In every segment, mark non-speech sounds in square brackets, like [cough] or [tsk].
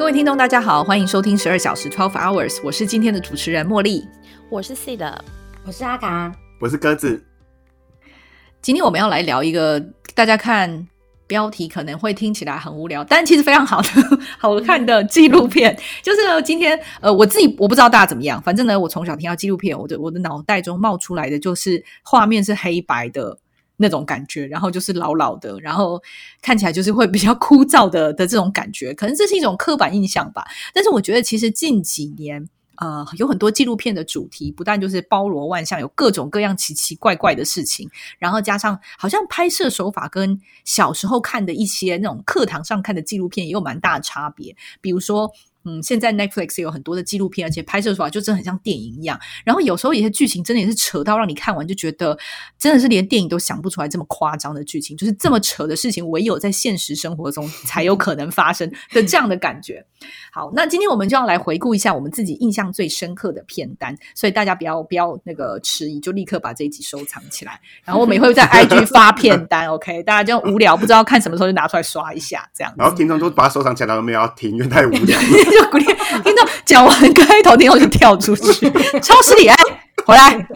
各位听众，大家好，欢迎收听十二小时 （Twelve Hours），我是今天的主持人茉莉。我是 C 的，我是阿嘎，我是鸽子。今天我们要来聊一个大家看标题可能会听起来很无聊，但其实非常好的、[laughs] 好看的纪录片。就是呢，今天呃，我自己我不知道大家怎么样，反正呢，我从小听到纪录片，我的我的脑袋中冒出来的就是画面是黑白的那种感觉，然后就是老老的，然后看起来就是会比较枯燥的的这种感觉，可能这是一种刻板印象吧。但是我觉得其实近几年。呃，有很多纪录片的主题，不但就是包罗万象，有各种各样奇奇怪怪的事情，然后加上好像拍摄手法跟小时候看的一些那种课堂上看的纪录片也有蛮大的差别。比如说，嗯，现在 Netflix 有很多的纪录片，而且拍摄手法就真的很像电影一样。然后有时候有些剧情真的也是扯到让你看完就觉得真的是连电影都想不出来这么夸张的剧情，就是这么扯的事情，唯有在现实生活中 [laughs] 才有可能发生的这样的感觉。好，那今天我们就要来回顾一下我们自己印象最深刻的片单，所以大家不要不要那个迟疑，就立刻把这一集收藏起来。然后我们也会在 [laughs] IG 发片单，OK？大家就无聊不知道看什么时候就拿出来刷一下，这样。然后听众都把它收藏起来，然后没有要听，因为太无聊。[laughs] 就鼓励听到讲完开头，听众就跳出去，超市里哎，回来。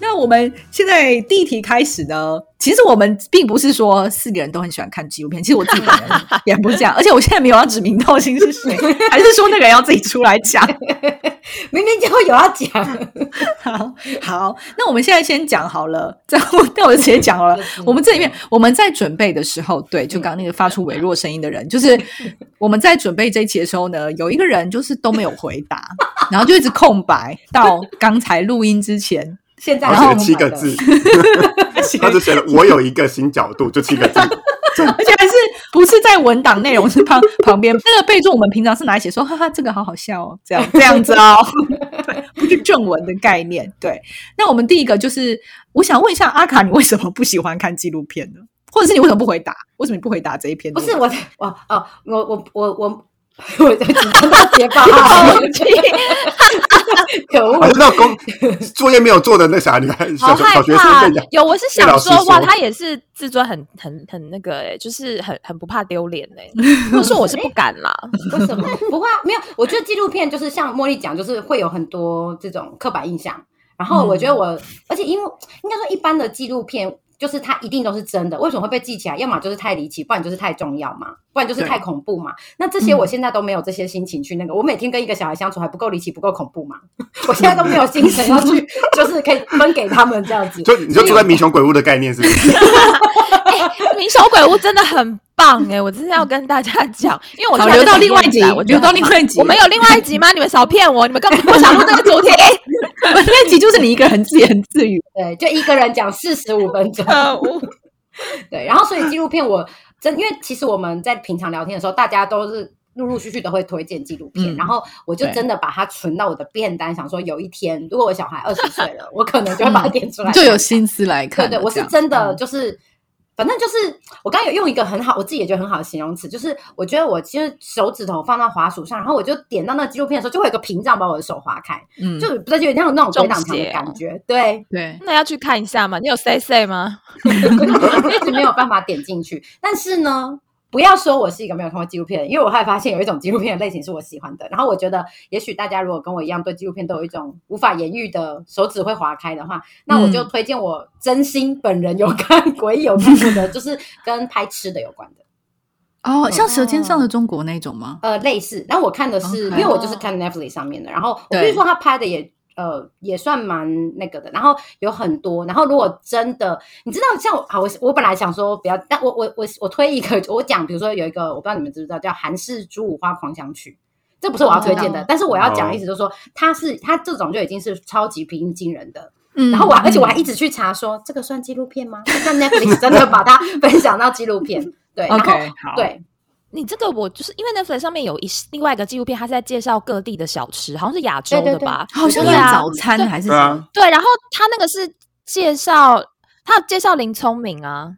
那我们现在第一题开始呢？其实我们并不是说四个人都很喜欢看纪录片，其实我自己本人也不是这样。[laughs] 而且我现在没有要指名道姓是谁，还是说那个人要自己出来讲？[laughs] 明明就有要讲。[laughs] 好好，那我们现在先讲好了，这样我那我就直接讲好了。我们这里面我们在准备的时候，对，就刚刚那个发出微弱声音的人，就是我们在准备这一期的时候呢，有一个人就是都没有回答，然后就一直空白到刚才录音之前。现在然后 [laughs] 七个字，他就写了“我有一个新角度”，就七个字，[laughs] 而且还是不是在文档内容，是旁旁边那个备注。我们平常是拿来写说，哈哈，这个好好笑哦，这样这样子哦，[laughs] 不是正文的概念。对，那我们第一个就是，我想问一下阿卡，你为什么不喜欢看纪录片呢？或者是你为什么不回答？为什么你不回答这一篇？不是我，我哦，我我我我。[laughs] 我在紧张到结巴，[laughs] 可恶！那工作业没有做的那啥，你看小小学生有，我是想说，哇，他也是自尊很很很那个，哎，就是很很不怕丢脸哎。我说我是不敢啦，[laughs] 为什么不怕？没有，我觉得纪录片就是像茉莉讲，就是会有很多这种刻板印象。然后我觉得我，而且因为应该说一般的纪录片。就是它一定都是真的，为什么会被记起来？要么就是太离奇，不然就是太重要嘛，不然就是太恐怖嘛。那这些我现在都没有这些心情去那个。我每天跟一个小孩相处还不够离奇，不够恐怖嘛？[laughs] 我现在都没有精神要去，[laughs] 就是可以分给他们这样子。就你就住在民雄鬼屋的概念是？[laughs] 民雄鬼屋真的很棒哎！我真是要跟大家讲，因为我留到另外一集，我留到另外一集。我们有另外一集吗？你们少骗我！你们根本不想录这个主题。[laughs] 那集就是你一个人自言自语，对，就一个人讲四十五分钟。[laughs] [laughs] 对，然后所以纪录片我真，因为其实我们在平常聊天的时候，大家都是陆陆续续的会推荐纪录片，然后我就真的把它存到我的便单，想说有一天如果我小孩二十岁了，我可能就会把它点出来，就有心思来看。对对，我是真的就是。反正就是我刚刚有用一个很好，我自己也觉得很好的形容词，就是我觉得我其实手指头放到滑鼠上，然后我就点到那纪录片的时候，就会有个屏障把我的手划开，嗯，就不就有点像那种鬼挡墙的感觉，对对。那要去看一下嘛？你有 say say 吗？[laughs] 一直没有办法点进去，但是呢。不要说我是一个没有看过纪录片，因为我还发现有一种纪录片的类型是我喜欢的。然后我觉得，也许大家如果跟我一样对纪录片都有一种无法言喻的手指会划开的话，[laughs] 那我就推荐我真心本人有看鬼有看过的，就是跟拍吃的有关的。哦，像《舌尖上的中国》那种吗？呃，类似。然后我看的是，因为我就是看 Netflix 上面的。然后我必须说，他拍的也。呃，也算蛮那个的，然后有很多，然后如果真的，你知道，像好，我我本来想说不要，但我我我我推一个，我讲，比如说有一个，我不知道你们知不知道，叫韩式猪五花狂想曲，这不是我要推荐的，但是我要讲的意思就是说，它是它这种就已经是超级平易近人的，嗯，然后我而且我还一直去查说这个算纪录片吗？那 Netflix 真的把它 [laughs] 分享到纪录片，对，OK，好，对。你这个我就是因为 Netflix 上面有一另外一个纪录片，他是在介绍各地的小吃，好像是亚洲的吧？好像是早餐还是什么？对，然后他那个是介绍他介绍林聪明啊，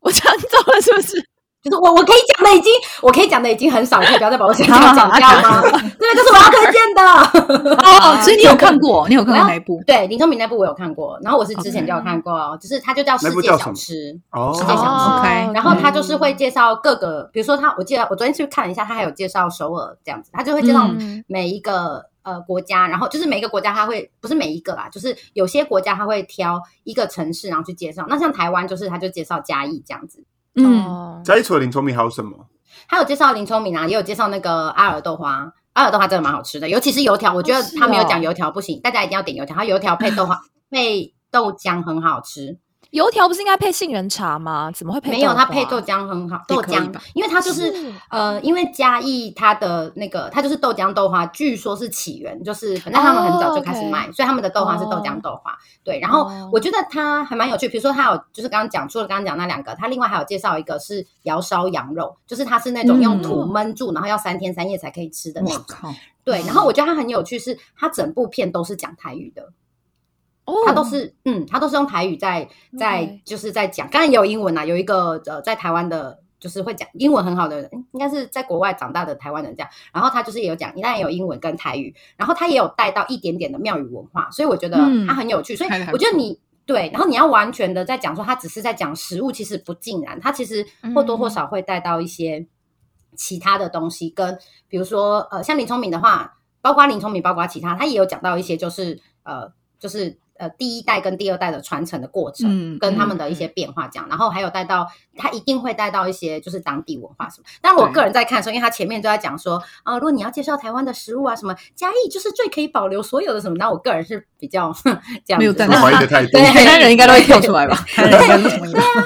我讲走了是不是？就是我我可以讲的已经，我可以讲的已经很少，可以不要再把我想讲讲 [laughs] 掉吗？对，这是我要推荐的。哦，所以你有看过？[laughs] 你有看过哪部？对，林聪明那部我有看过，然后我是之前就有看过，就是它就叫世界小吃哦，世界小吃。然后他就是会介绍各个，比如说他，我记得我昨天去看了一下，他还有介绍首尔这样子，他就会介绍每一个。呃，国家，然后就是每一个国家，它会不是每一个啦，就是有些国家它会挑一个城市，然后去介绍。那像台湾，就是他就介绍嘉义这样子。嗯，嘉义除了林聪明还有什么？还有介绍林聪明啊，也有介绍那个阿尔豆花。阿尔豆花真的蛮好吃的，尤其是油条，我觉得他没有讲油条不行，大家一定要点油条。他油条配豆花 [laughs] 配豆浆很好吃。油条不是应该配杏仁茶吗？怎么会配？没有，它配豆浆很好。豆浆，因为它就是呃，因为嘉义它的那个，它就是豆浆豆花，据说是起源，就是反正他们很早就开始卖，所以他们的豆花是豆浆豆花。对，然后我觉得它还蛮有趣，比如说它有就是刚刚讲，除了刚刚讲那两个，它另外还有介绍一个是窑烧羊肉，就是它是那种用土焖住，然后要三天三夜才可以吃的那种。对，然后我觉得它很有趣，是它整部片都是讲台语的。他都是嗯，他都是用台语在在就是在讲，当然也有英文啊。有一个呃，在台湾的，就是会讲英文很好的人，应该是在国外长大的台湾人这样。然后他就是也有讲，当然有英文跟台语，然后他也有带到一点点的庙宇文化，所以我觉得他很有趣。所以我觉得你对，然后你要完全的在讲说他只是在讲食物，其实不尽然，他其实或多或少会带到一些其他的东西，跟比如说呃，像林聪明的话，包括林聪明，包括其他，他也有讲到一些，就是呃，就是。呃，第一代跟第二代的传承的过程，跟他们的一些变化，这样，然后还有带到他一定会带到一些就是当地文化什么。但我个人在看的时候，因为他前面就在讲说，啊，如果你要介绍台湾的食物啊，什么嘉义就是最可以保留所有的什么，那我个人是比较 [laughs] 这样，没有带怀疑的。[laughs] 态度，对，台湾人应该都会跳出来吧？[laughs] 对啊，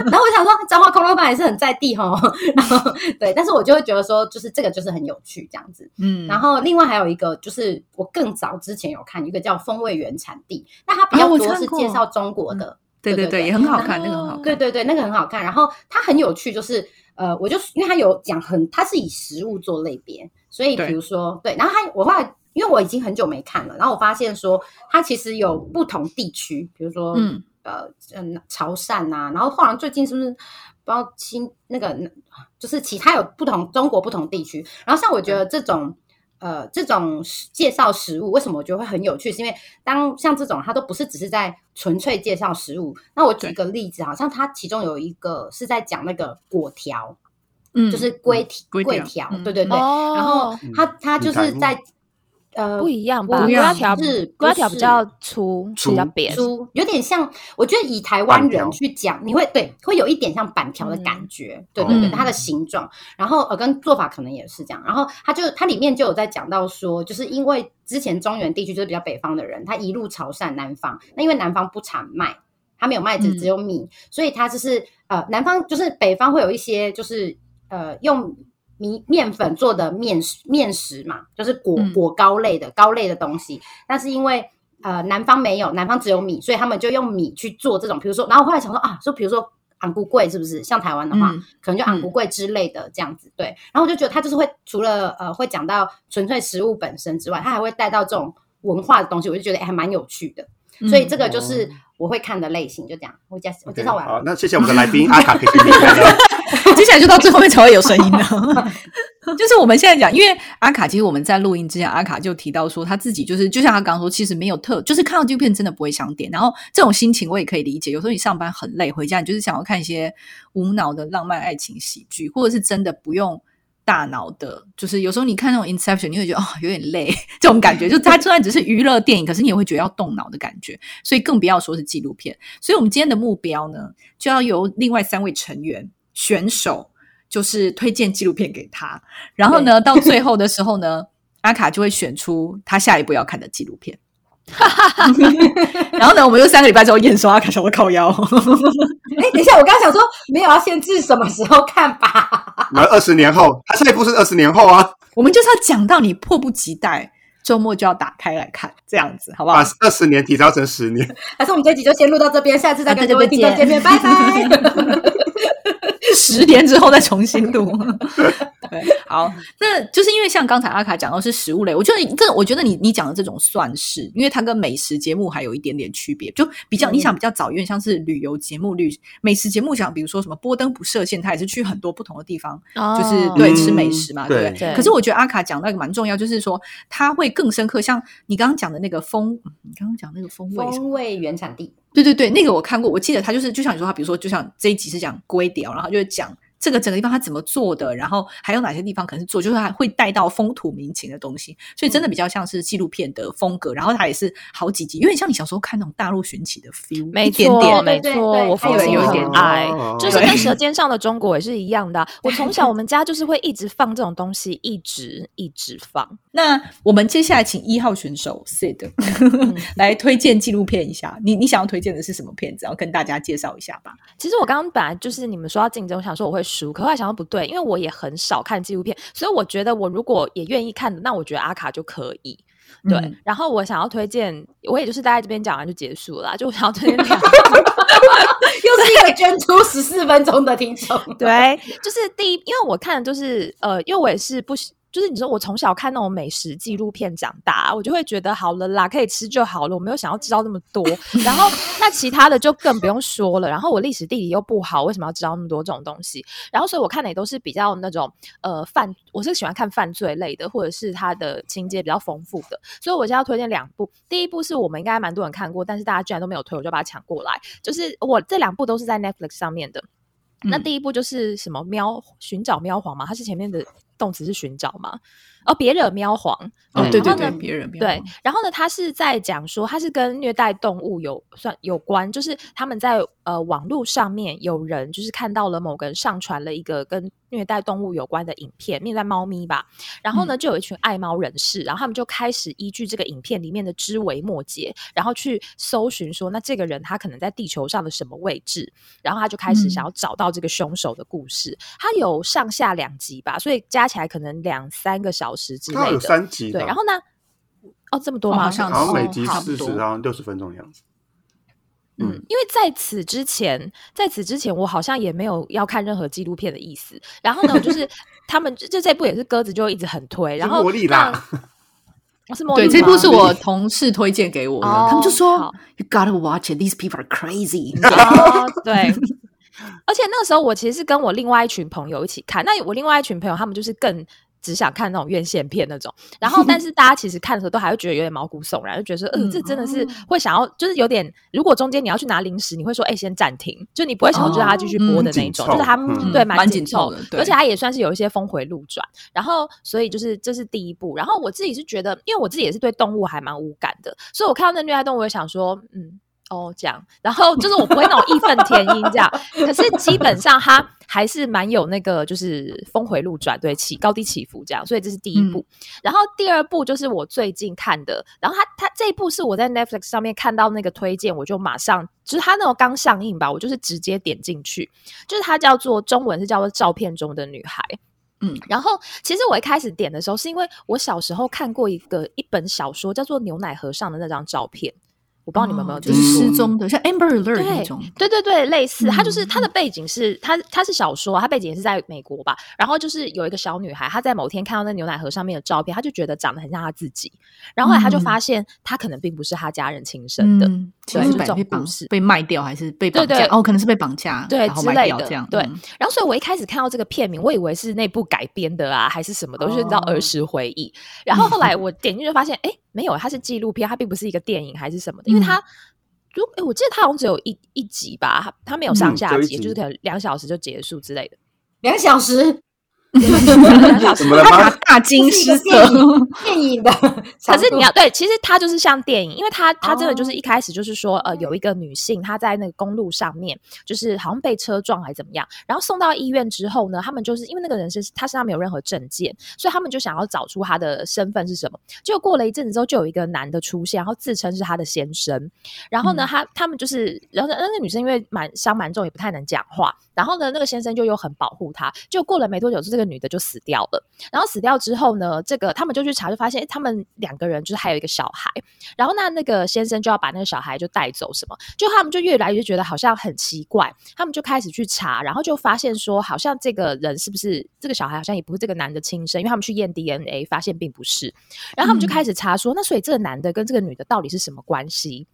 然后我想说，彰化空老板也是很在地哈，然后对，但是我就会觉得说，就是这个就是很有趣这样子，嗯，然后另外还有一个就是我更早之前有看一个叫风味原产地，那它比较多是介绍中国的，对对对，也很好看，那个很好看，对对对，那个很好看。然后它很有趣，就是呃，我就因为它有讲很，它是以食物做类别，所以比如说对，然后它我后来因为我已经很久没看了，然后我发现说它其实有不同地区，比如说嗯呃嗯潮汕呐，然后后来最近是不是不知道新那个就是其他有不同中国不同地区，然后像我觉得这种。呃，这种介绍食物为什么我觉得会很有趣？是因为当像这种，它都不是只是在纯粹介绍食物。那我举一个例子，好像它其中有一个是在讲那个果条，嗯，就是龟龟条，对对对。然后它它就是在。呃，不一样吧？瓜条是瓜条比较粗，比较扁，粗有点像。我觉得以台湾人去讲，你会对会有一点像板条的感觉，对对对，它的形状，然后呃，跟做法可能也是这样。然后它就它里面就有在讲到说，就是因为之前中原地区就是比较北方的人，他一路潮汕南方，那因为南方不产麦，他没有麦子，只有米，所以他就是呃，南方就是北方会有一些就是呃用。米面粉做的面食面食嘛，就是果果糕类的糕类的东西。但是因为呃南方没有，南方只有米，所以他们就用米去做这种。比如说，然后后来想说啊，说比如说昂菇桂是不是？像台湾的话，可能就昂菇桂之类的这样子。对，然后我就觉得他就是会除了呃会讲到纯粹食物本身之外，他还会带到这种文化的东西，我就觉得还蛮有趣的。所以这个就是我会看的类型，就这样。我介我介绍完了。好，那谢谢我们的来宾 [laughs] 阿卡。[laughs] 接下来就到最后面才会有声音了。[laughs] 就是我们现在讲，因为阿卡其实我们在录音之前，阿卡就提到说他自己就是就像他刚刚说，其实没有特，就是看到纪录片真的不会想点。然后这种心情我也可以理解。有时候你上班很累，回家你就是想要看一些无脑的浪漫爱情喜剧，或者是真的不用大脑的。就是有时候你看那种 Inception，你会觉得哦有点累，[laughs] 这种感觉。[laughs] 就它虽然只是娱乐电影，可是你也会觉得要动脑的感觉。所以更不要说是纪录片。所以我们今天的目标呢，就要由另外三位成员选手。就是推荐纪录片给他，然后呢，到最后的时候呢，阿卡就会选出他下一步要看的纪录片。[laughs] 然后呢，我们又三个礼拜之后验收阿卡小的靠腰。哎，等一下，我刚刚想说没有要限制什么时候看吧？那二十年后，他下一步是二十年后啊。我们就是要讲到你迫不及待，周末就要打开来看，这样子好不好？把二十年提早成十年。还是我们这集就先录到这边，下次再跟各位听众见面，拜拜。[laughs] 十年之后再重新录。[laughs] 对，好，那就是因为像刚才阿卡讲到是食物类，我觉得这，我觉得你你讲的这种算是，因为它跟美食节目还有一点点区别，就比较你想比较早，有点像是旅游节目、旅美食节目讲，比如说什么波登不设限，它也是去很多不同的地方，就是对吃美食嘛，对不对？可是我觉得阿卡讲那个蛮重要，就是说它会更深刻，像你刚刚讲的那个风，你刚刚讲那个风味，风味原产地，对对对，那个我看过，我记得他就是就像你说，他比如说就像这一集是讲龟雕，然后就是讲。这个整个地方它怎么做的，然后还有哪些地方可能是做，就是它会带到风土民情的东西，所以真的比较像是纪录片的风格。然后它也是好几集，有点像你小时候看那种大陆寻奇的 feel，没错，没错，我父亲有一点爱，就是跟《舌尖上的中国》也是一样的。我从小我们家就是会一直放这种东西，一直一直放。那我们接下来请一号选手 Sid [laughs] 来推荐纪录片一下。你你想要推荐的是什么片子？然后跟大家介绍一下吧。其实我刚刚本来就是你们说要竞争，我想说我会。书，可后来想到不对，因为我也很少看纪录片，所以我觉得我如果也愿意看的，那我觉得阿卡就可以。对，然后我想要推荐，我也就是大概这边讲完就结束了，就我想要推荐，[laughs] 又是一个捐出十四分钟的听众。[laughs] 对，就是第一，因为我看就是呃，因为我也是不。就是你说我从小看那种美食纪录片长大，我就会觉得好了啦，可以吃就好了，我没有想要知道那么多。然后 [laughs] 那其他的就更不用说了。然后我历史地理又不好，为什么要知道那么多这种东西？然后所以我看的也都是比较那种呃犯，我是喜欢看犯罪类的，或者是它的情节比较丰富的。所以我现在要推荐两部，第一部是我们应该蛮多人看过，但是大家居然都没有推，我就把它抢过来。就是我这两部都是在 Netflix 上面的。那第一部就是什么喵寻找喵皇嘛，它是前面的。动词是寻找嘛？哦，别惹喵皇。哦，对对对，别惹喵。对，然后呢，他是在讲说，他是跟虐待动物有算有关，就是他们在呃网络上面有人就是看到了某个人上传了一个跟虐待动物有关的影片，虐待猫咪吧。然后呢，就有一群爱猫人士，然后他们就开始依据这个影片里面的枝微末节，然后去搜寻说，那这个人他可能在地球上的什么位置？然后他就开始想要找到这个凶手的故事。他有上下两集吧，所以加起来可能两三个小时之类的。三集对，然后呢？哦，这么多吗？好像每集四十到六十分钟的样子。嗯，因为在此之前，在此之前，我好像也没有要看任何纪录片的意思。然后呢，就是 [laughs] 他们就这部也是鸽子就一直很推，然后茉莉啦，[laughs] 我是茉莉。对，这部是我同事推荐给我的，他们就说 You gotta watch it. These people are crazy。[laughs] 对，而且那个时候我其实是跟我另外一群朋友一起看，那我另外一群朋友他们就是更。只想看那种院线片那种，然后但是 [laughs] 大家其实看的时候都还会觉得有点毛骨悚然，就觉得说，嗯，这真的是会想要，就是有点，如果中间你要去拿零食，你会说，哎，先暂停，就你不会想要让他继续播的那一种，就是他对蛮紧凑的，而且他也算是有一些峰回路转，然后所以就是这是第一步，然后我自己是觉得，因为我自己也是对动物还蛮无感的，所以我看到那虐待动物，我想说，嗯。哦，这样，然后就是我不会那种义愤填膺这样，可是基本上他还是蛮有那个，就是峰回路转，对起高低起伏这样，所以这是第一部。然后第二部就是我最近看的，然后他他这一部是我在 Netflix 上面看到那个推荐，我就马上就是他那种刚上映吧，我就是直接点进去，就是它叫做中文是叫做照片中的女孩，嗯，然后其实我一开始点的时候是因为我小时候看过一个一本小说叫做牛奶和尚的那张照片。我不知道你们有没有就是失踪的，像 Amber Alert 那种。对对对，类似。他就是他的背景是，他他是小说，他背景也是在美国吧。然后就是有一个小女孩，她在某天看到那牛奶盒上面的照片，她就觉得长得很像她自己。然后后来她就发现，她可能并不是她家人亲生的，对，这种故事被卖掉还是被绑架？哦，可能是被绑架，对之类的这样。对。然后所以我一开始看到这个片名，我以为是那部改编的啊，还是什么的，就是你知道儿时回忆。然后后来我点进去发现，哎，没有，它是纪录片，它并不是一个电影还是什么的，因为它。如哎，我记得它好像只有一一集吧，它没有上下集，就是可能两小时就结束之类的，两小时。[laughs] 他大惊失色，电影的。[laughs] 可是你要对，其实它就是像电影，因为它它真的就是一开始就是说，呃，有一个女性她在那个公路上面，就是好像被车撞还是怎么样，然后送到医院之后呢，他们就是因为那个人是他身上没有任何证件，所以他们就想要找出他的身份是什么。结果过了一阵子之后，就有一个男的出现，然后自称是他的先生。然后呢，他他们就是，然后那个女生因为蛮伤蛮重，也不太能讲话。然后呢，那个先生就又很保护她。就过了没多久，这个。个女的就死掉了。然后死掉之后呢，这个他们就去查，就发现他们两个人就是还有一个小孩。然后那那个先生就要把那个小孩就带走，什么？就他们就越来越觉得好像很奇怪，他们就开始去查，然后就发现说，好像这个人是不是这个小孩，好像也不是这个男的亲生，因为他们去验 DNA 发现并不是。然后他们就开始查说，那所以这个男的跟这个女的到底是什么关系？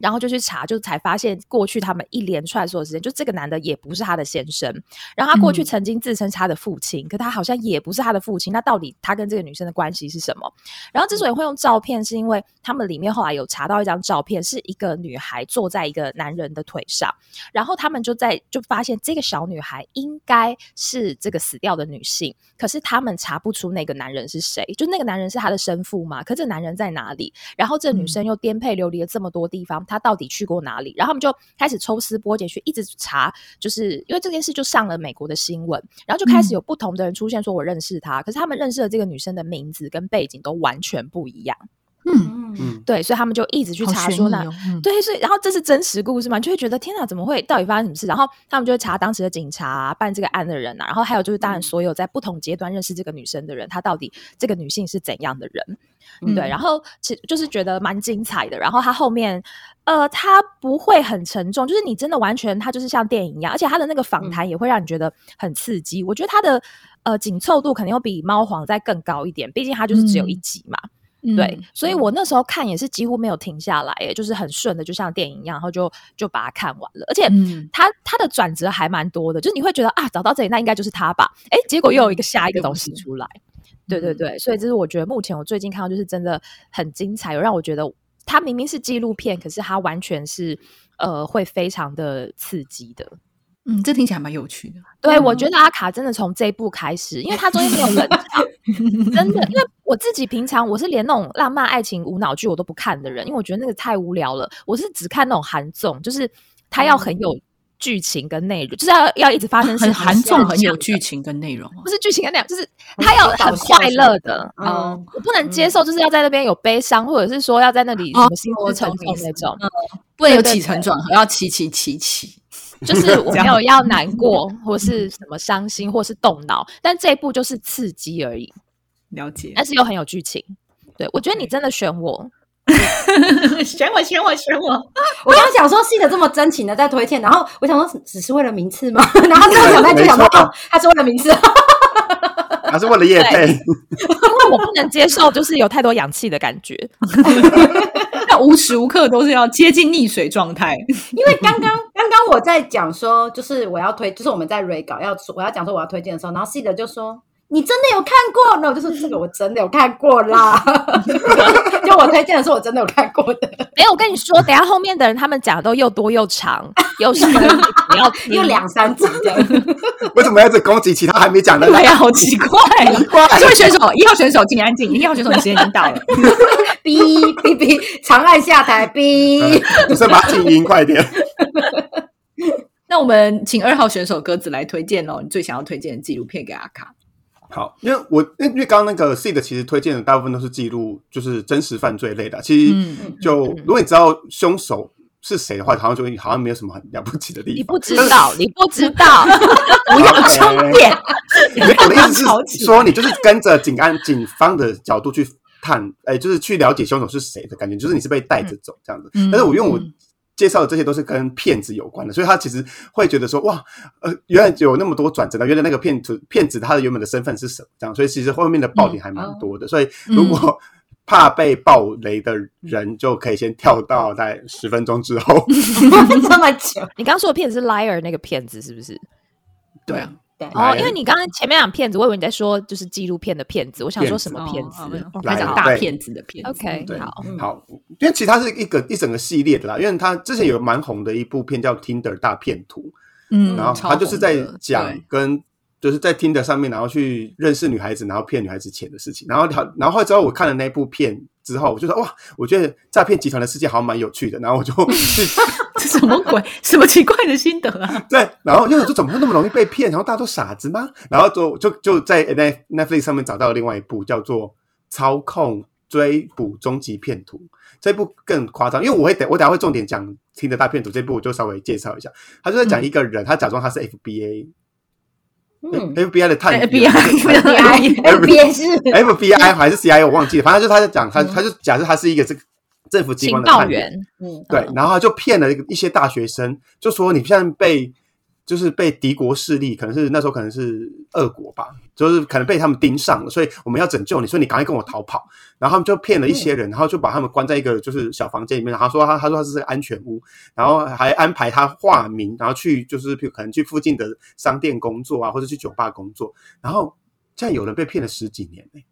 然后就去查，就才发现过去他们一连串所有时间，就这个男的也不是他的先生。然后他过去曾经自称是他的父亲，可他好像也不是他的父亲。那到底他跟这个女生的关系是什么？然后之所以会用照片，是因为他们里面后来有查到一张照片，是一个女孩坐在一个男人的腿上。然后他们就在就发现这个小女孩应该是这个死掉的女性，可是他们查不出那个男人是谁。就那个男人是他的生父嘛？可这男人在哪里？然后这女生又颠沛流离了这么多地方。他到底去过哪里？然后他们就开始抽丝剥茧去一直查，就是因为这件事就上了美国的新闻，然后就开始有不同的人出现说我认识他，可是他们认识的这个女生的名字跟背景都完全不一样。嗯嗯，对，所以他们就一直去查说那对，所以然后这是真实故事嘛，就会觉得天哪，怎么会？到底发生什么事？然后他们就会查当时的警察办这个案的人啊，然后还有就是当然所有在不同阶段认识这个女生的人，她到底这个女性是怎样的人？对，然后其就是觉得蛮精彩的。然后它后面，呃，它不会很沉重，就是你真的完全，它就是像电影一样，而且它的那个访谈也会让你觉得很刺激。我觉得它的呃紧凑度肯定要比猫皇再更高一点，毕竟它就是只有一集嘛。对，所以我那时候看也是几乎没有停下来，也就是很顺的，就像电影一样，然后就就把它看完了。而且他他的转折还蛮多的，就是你会觉得啊，找到这里那应该就是它吧？哎，结果又有一个下一个东西出来。对对对，所以这是我觉得目前我最近看到就是真的很精彩，有让我觉得它明明是纪录片，可是它完全是呃会非常的刺激的。嗯，这听起来蛮有趣的。对，我觉得阿卡真的从这一部开始，因为它中间没有冷 [laughs] 场，真的。因为我自己平常我是连那种浪漫爱情无脑剧我都不看的人，因为我觉得那个太无聊了。我是只看那种韩综，就是他要很有。剧情跟内容就是要要一直发生，很含重很有剧情跟内容，不是剧情跟内容，就是他要很快乐的。嗯，我不能接受，就是要在那边有悲伤，或者是说要在那里什么心思沉重那种，不能有起承转合，要起起起起，就是我没有要难过，[laughs] 或是什么伤心，或是动脑，但这一部就是刺激而已。了解，但是又很有剧情。对我觉得你真的选我。[laughs] 选我，选我，选我！[laughs] 我刚刚想说，戏的这么真情的在推荐，然后我想说，只是为了名次吗？[laughs] 然后最后想再就想说，哦他是为了名次，他是为了叶配，因为我不能接受，就是有太多氧气的感觉，要无时无刻都是要接近溺水状态。因为刚刚刚刚我在讲说，就是我要推，就是我们在 re 稿要我要讲说我要推荐的时候，然后戏的就说。你真的有看过？那我就说这个我真的有看过啦。[laughs] 就我推荐的是我真的有看过的。没有，我跟你说，等下后面的人他们讲的都又多又长，又深，要 [laughs] 又两三集这样。为什么要直攻击其他还没讲的？对呀，好奇怪，奇怪。这位选手，一号选手，请你安静。一号选手，你时间已经到了。哔哔哔，长按下台。哔，不是把静音快点。[laughs] 那我们请二号选手鸽子来推荐哦，你最想要推荐的纪录片给阿卡。好，因为我因为刚刚那个 C 的其实推荐的大部分都是记录，就是真实犯罪类的。其实就如果你知道凶手是谁的话，好像就好像没有什么很了不起的地方。你不知道，你不知道，[laughs] 不要争辩。我的意思是说，你就是跟着警安警方的角度去探，哎，就是去了解凶手是谁的感觉，就是你是被带着走这样子。但是我用我。介绍的这些都是跟骗子有关的，所以他其实会觉得说，哇，呃，原来有那么多转折的，原来那个骗子骗子他的原本的身份是什么？这样，所以其实后面的爆点还蛮多的。所以如果怕被爆雷的人，就可以先跳到在十分钟之后。[laughs] [laughs] 这么久，你刚说的骗子是 liar 那个骗子是不是？对啊。哦，因为你刚刚前面讲骗子，我以为你在说就是纪录片的骗子，我想说什么骗子？来讲大骗子的骗子。OK，好，好，因为其实它是一个一整个系列的啦，因为它之前有蛮红的一部片叫《Tinder 大骗图》，嗯，然后它就是在讲跟就是在 Tinder 上面，然后去认识女孩子，然后骗女孩子钱的事情，然后然后之后我看了那部片。之后我就说哇，我觉得诈骗集团的世界好像蛮有趣的，然后我就去这什么鬼，什么奇怪的心得啊？对，然后因为我说怎么会那么容易被骗？然后大家都傻子吗？然后就就就在 Netflix 上面找到了另外一部叫做《操控追捕终极骗徒》，这部更夸张，因为我会等我等下会重点讲听的大骗徒这部，我就稍微介绍一下。他就在讲一个人，他假装他是 FBA。嗯，FBI 的探员 FBI，FBI 是。FBI 还是 CIA 我忘记了，反正就他在讲他，他就假设他是一个这个政府机关的探员员，，嗯，对，然后他就骗了一个一些大学生，就说你现在被就是被敌国势力，可能是那时候可能是俄国吧，就是可能被他们盯上了，所以我们要拯救你，所以你赶快跟我逃跑。然后他们就骗了一些人，然后就把他们关在一个就是小房间里面，然后说他他说他是个安全屋，然后还安排他化名，然后去就是譬如可能去附近的商店工作啊，或者去酒吧工作，然后这样有人被骗了十几年呢、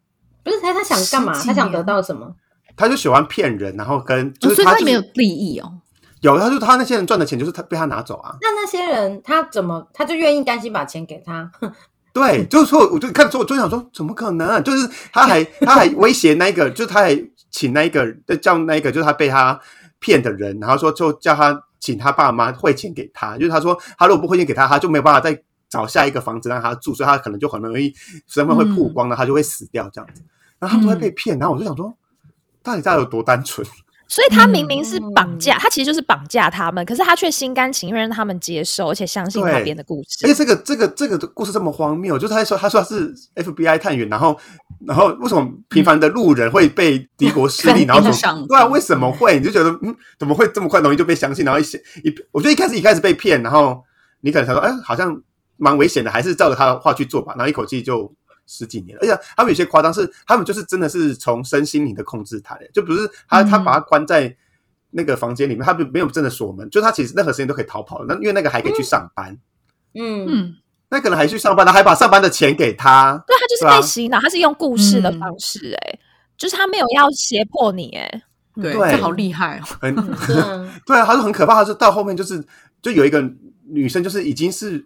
不是他他想干嘛？他想得到什么？他就喜欢骗人，然后跟就哦所以是他、就是他里面有利益哦。有，他就他那些人赚的钱就是他被他拿走啊。那那些人他怎么他就愿意甘心把钱给他？对，就是说，我就看说，我就想说，怎么可能、啊？就是他还 [laughs] 他还威胁那个，就是他还请那个叫那个，就是他被他骗的人，然后说就叫他请他爸妈汇钱给他，就是他说他如果不汇钱给他，他就没有办法再找下一个房子让他住，所以他可能就很容易身份会曝光了，他就会死掉这样子。然后他们都会被骗，然后我就想说，到底大家有多单纯？所以他明明是绑嗯架，他其实就是绑架他们，可是他却心甘情愿让他们接受，而且相信他对编的故事而且。这个这个这个故事这么荒谬，就是他在说他说他是 FBI 探员，然后然后为什么平凡的路人会被敌国势力，嗯然后怎上么对啊？为什么会？你就觉得嗯，怎么会这么快容易就被相信？然后一些一，我觉得一开始一开始被骗，然后你可能想说，哎，好像蛮危险的，还是照着他的话去做吧。然后一口气就十几年了，而且他们有些夸张是，他们就是真的是从身心灵的控制他，就不是他他嗯把他关在。那个房间里面，他没有真的锁门，就他其实任何时间都可以逃跑。那因为那个还可以去上班，嗯，嗯，那可能还去上班，他还把上班的钱给他。对他就是被洗脑，他是用故事的嗯方式、哎、就是他没有要胁迫你、哎，对，这好厉害哦。很对啊，对啊，他说很可怕，他是到后面就是就有一个女生，就是已经是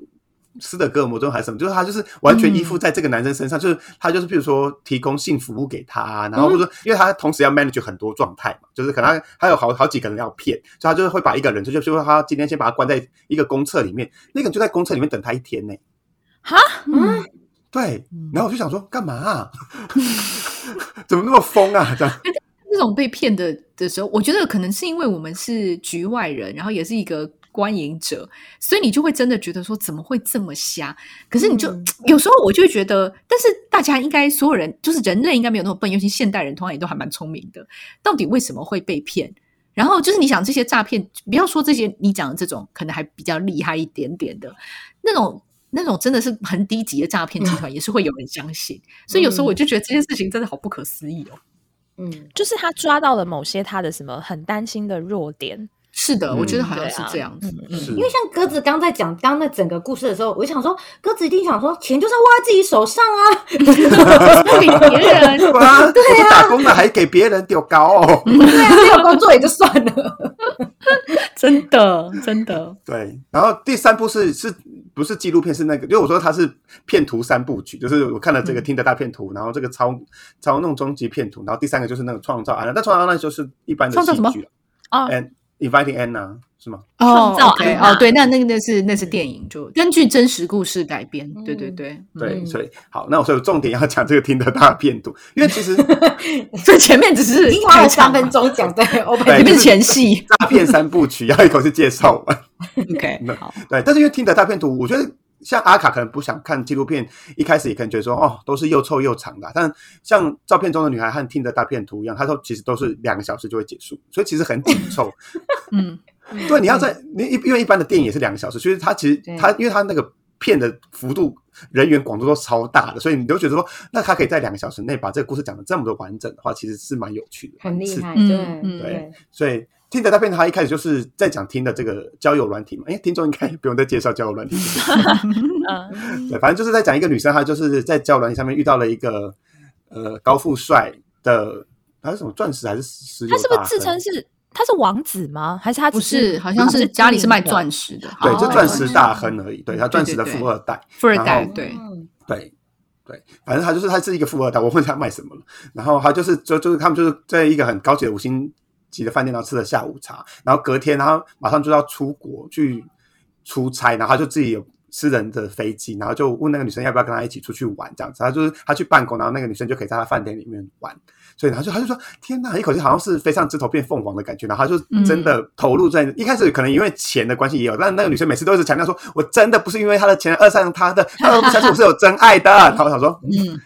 斯德哥尔摩症还是什么，就是他就是完全依附在这个男生身上，就是他就是比如说提供性服务给他，然后或者说因为他同时要 manage 很多状态嘛，就是可能他他有好好几个人要骗，所以他就是会把一个人，就就说他今天先把他关在一个公厕里面，那个人就在公厕里面等他一天呢、哈，嗯，对，然后我就想说干嘛、啊？[laughs] 怎么那么疯啊？这样这种被骗的的时候，我觉得可能是因为我们是局外人，然后也是一个观影者，所以你就会真的觉得说怎么会这么瞎？可是你就、嗯 [tsk] 有时候我就会觉得，但是大家应该所有人就是人类应该没有那么笨，尤其现代人通常也都还蛮聪明的。到底为什么会被骗？然后就是你想这些诈骗，不要说这些你讲的这种可能还比较厉害一点点的那种。那种真的是很低级的诈骗集团，也是会有人相信，所以有时候我就觉得这件事情真的好不可思议哦。嗯，就是他抓到了某些他的什么很担心的弱点，是的，我觉得嗯好像是这样子。因为像鸽子刚在讲刚那整个故事的时候，我就想说，鸽子一定想说，钱就是要握在自己手上啊，不给别人，对啊，[laughs] 对啊打工的还给别人丢高哦。对啊，没有工作也就算了。[laughs] 真的真的，对，然后第三部是是不是纪录片？是那个，因为我说它是骗图三部曲，就是我看了这个听的大片图，然后这个超超弄终极片图，然后第三个就是那个创造安娜，但创造安娜就是一般的创造什么戏剧了哦，and inviting Anna 是吗？哦造 OK 安娜哦，对，那那个那是那是电影，就根据真实故事改编。对对对，对，嗯所以好，那我所以重点要讲这个听的大片图，因为其实 [laughs] 所以前面只是已经花了三分，钟讲对 open，对前面是前戏。诈骗三部曲要一口气介绍完。OK，[laughs] 那好，对，但是因为听的大片图，我觉得像阿卡可能不想看纪录片，一开始也可能觉得说哦都是又臭又长的啊，但像照片中的女孩和听的大片图一样，他说其实都是两个小时就会结束，所以其实很紧 [laughs] 凑。嗯，对，你要在。你一因为一般的电影也是两个小时，所以它其实对它因为它那个片的幅度、人员广度都超大的，所以你都觉得说，那他可以在两个小时内把这个故事讲的这么的完整的话，其实是蛮有趣的，很厉害，嗯对嗯对，所以听的大片，它一开始就是在讲听的这个交友软体嘛，哎，听众应该不用再介绍交友软体。[laughs] 嗯，对，反正就是在讲一个女生，她就是在交友软体上面遇到了一个呃高富帅的，他是什么钻石还是石油他是不是自称是他是王子吗？还是他不是，好像是家里是卖钻石的，对，哦就钻石大亨而已。对他钻石的富二代，富二代，对，嗯对。对，反正他就是他是一个富二代。我问他卖什么了，然后他就是就就是他们就是在一个很高级的五星级的饭店，然后吃了下午茶，然后隔天他马上就要出国去出差，然后他就自己有私人的飞机，然后就问那个女生要不要跟他一起出去玩，这样子。他就是他去办公，然后那个女生就可以在他饭店里面玩。所以他就他就说：“天哪，一口气好像是飞上枝头变凤凰的感觉。”然后他就真的投入在一开始，可能因为钱的关系也有，但那个女生每次都是强调说：“我真的不是因为他的钱爱上他的，他不相信我是有真爱的。”然后我想说：“嗯。”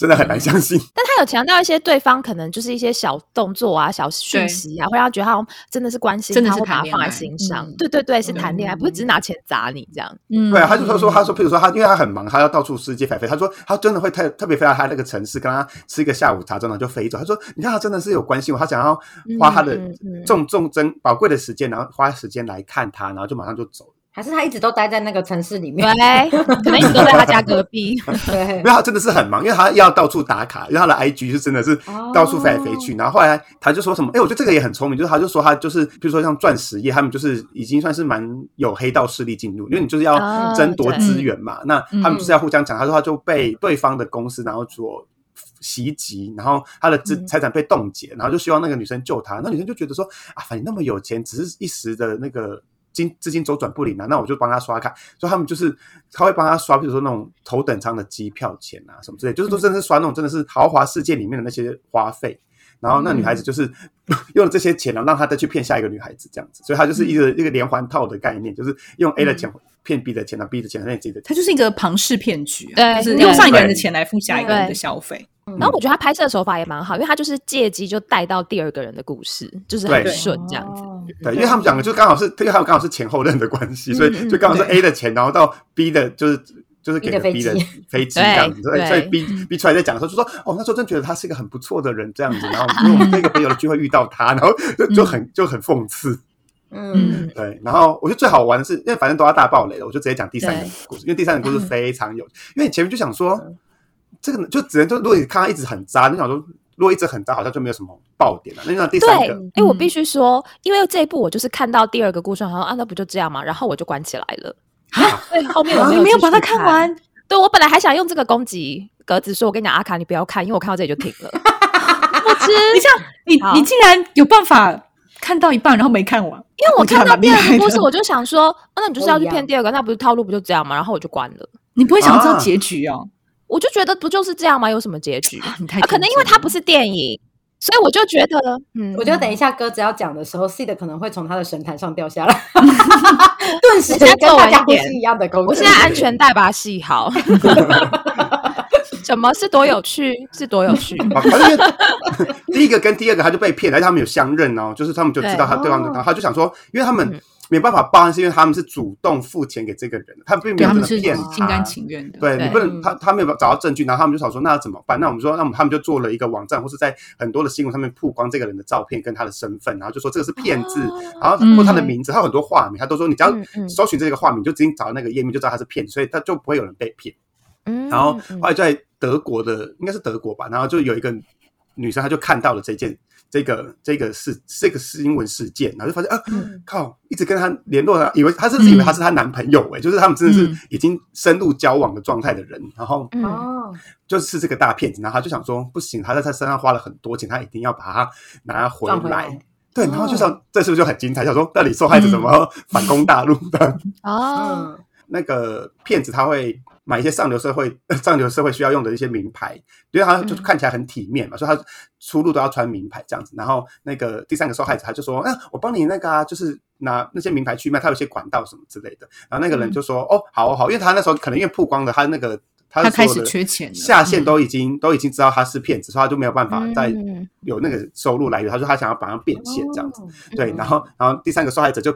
真的很难相信，[laughs] 但他有强调一些对方可能就是一些小动作啊、小讯息啊，会让他觉得他真的是关心，真的是把他放在心上。对对对，是谈恋爱，不是只是拿钱砸你这样。嗯，对啊，他就说说，他说，譬如说他，因为他很忙，他要到处世界飞飞。他说他真的会特特别飞到他那个城市，跟他吃一个下午茶，真的就飞走。他说，你看他真的是有关心我，他想要花他的重重珍宝贵的时间，然后花时间来看他，然后就马上就走。还是他一直都待在那个城市里面，对，[laughs] 可能一直都在他家隔壁。[laughs] 对，因为他真的是很忙，因为他要到处打卡，因为他的 IG 是真的是到处飞来飞去。然后后来他就说什么，哎，我觉得这个也很聪明，就是他就说他就是，比如说像钻石业，他们就是已经算是蛮有黑道势力进入，因为你就是要争夺资源嘛。那他们就是要互相抢，他说他就被对方的公司然后做袭击，然后他的资财产被冻结，然后就希望那个女生救他。那女生就觉得说啊，反正那么有钱，只是一时的那个。金资金周转不灵啊，那我就帮他刷卡，所以他们就是他会帮他刷，比如说那种头等舱的机票钱啊什么之类，就是都真的是刷那种真的是豪华世界里面的那些花费，然后那女孩子就是 [laughs] 用了这些钱呢，让他再去骗下一个女孩子这样子，所以他就是一个一个连环套的概念，就是用 A 的钱骗 B 的钱，然后 B 的钱骗 C 的，他就是一个庞氏骗局，就是用上一个人的钱来付下一个人的消费。然后我觉得他拍摄手法也蛮好，因为他就是借机就带到第二个人的故事，就是很顺这样子。对，因为他们讲的就刚好是，因为他们刚好是前后任的关系，所以就刚好是 A 的钱，然后到 B 的，就是就是给了 B 的飞机这样子。所以 B B 出来在讲的时候就说：“哦，那时候真觉得他是一个很不错的人这样子。”然后因为我们那个朋友的聚会遇到他，然后就就很就很讽刺。嗯，对。然后我觉得最好玩的是，因为反正都要大爆雷了，我就直接讲第三个故事，因为第三个故事非常有，因为前面就想说。这个就只能就如果你看他一直很渣，你想说如果一直很渣，好像就没有什么爆点了。那那第三个，哎，我必须说，因为这一部我就是看到第二个故事，好像啊，那不就这样嘛，然后我就关起来了。[laughs] 对，后面我没有把它看完。对，我本来还想用这个攻击格子说，我跟你讲，阿卡，你不要看，因为我看到这里就停了。[laughs] 不知你像你，你竟然有办法看到一半，然后没看完，因为我看到第二个故事，我就想说，那你就是要去骗第二个，那不是套路不就这样吗？然后我就关了。你不会想知道结局哦？我就觉得不就是这样吗？有什么结局？[laughs] 可能因为它不是电影，所以我就觉得，嗯，我觉得等一下鸽子要讲的时候，C 的可能会从他的神坛上掉下来，[laughs] 顿时跟大家不是一样的工作。我现在安全带把它系好。[laughs] 什么是多有趣？是多有趣？第一个跟第二个他就被骗，而且他们有相认哦，就是他们就知道他对方的，然后他就想说，因为他们。没办法报案，是因为他们是主动付钱给这个人，他并没有真的骗他，心甘情愿的。对你不能，他他没有找到证据，然后他们就想说，那要怎么办？那我们说，那我们他们就做了一个网站，或是在很多的新闻上面曝光这个人的照片跟他的身份，然后就说这个是骗子，然后或他的名字，他有很多化名，他都说你只要搜寻这个化名，就直接找到那个页面，就知道他是骗子，所以他就不会有人被骗。嗯然后后来在德国的，应该是德国吧，然后就有一个女生，她就看到了这件。这个这个是这个新闻事件，然后就发现啊，靠，一直跟他联络他以为他甚至以为他是他男朋友哎，就是他们真的是已经深入交往的状态的人，然后哦，就是这个大骗子，然后他就想说不行，他在他身上花了很多钱，他一定要把他拿回来，对，然后就想这是不是就很精彩？想说到底受害者怎么反攻大陆的？[laughs] 哦，那个骗子他会。买一些上流社会、[laughs] 上流社会需要用的一些名牌，因为他就看起来很体面嘛，所以他出入都要穿名牌这样子。然后那个第三个受害者他就说：“啊，我帮你那个啊，就是拿那些名牌去卖，他有些管道什么之类的。”然后那个人就说：“哦，好好，因为他那时候可能因为曝光了他那个他开始缺钱，下线都已经都已经知道他是骗子，所以他就没有办法再有那个收入来源。他说他想要把他变现这样子，对。然后然后第三个受害者就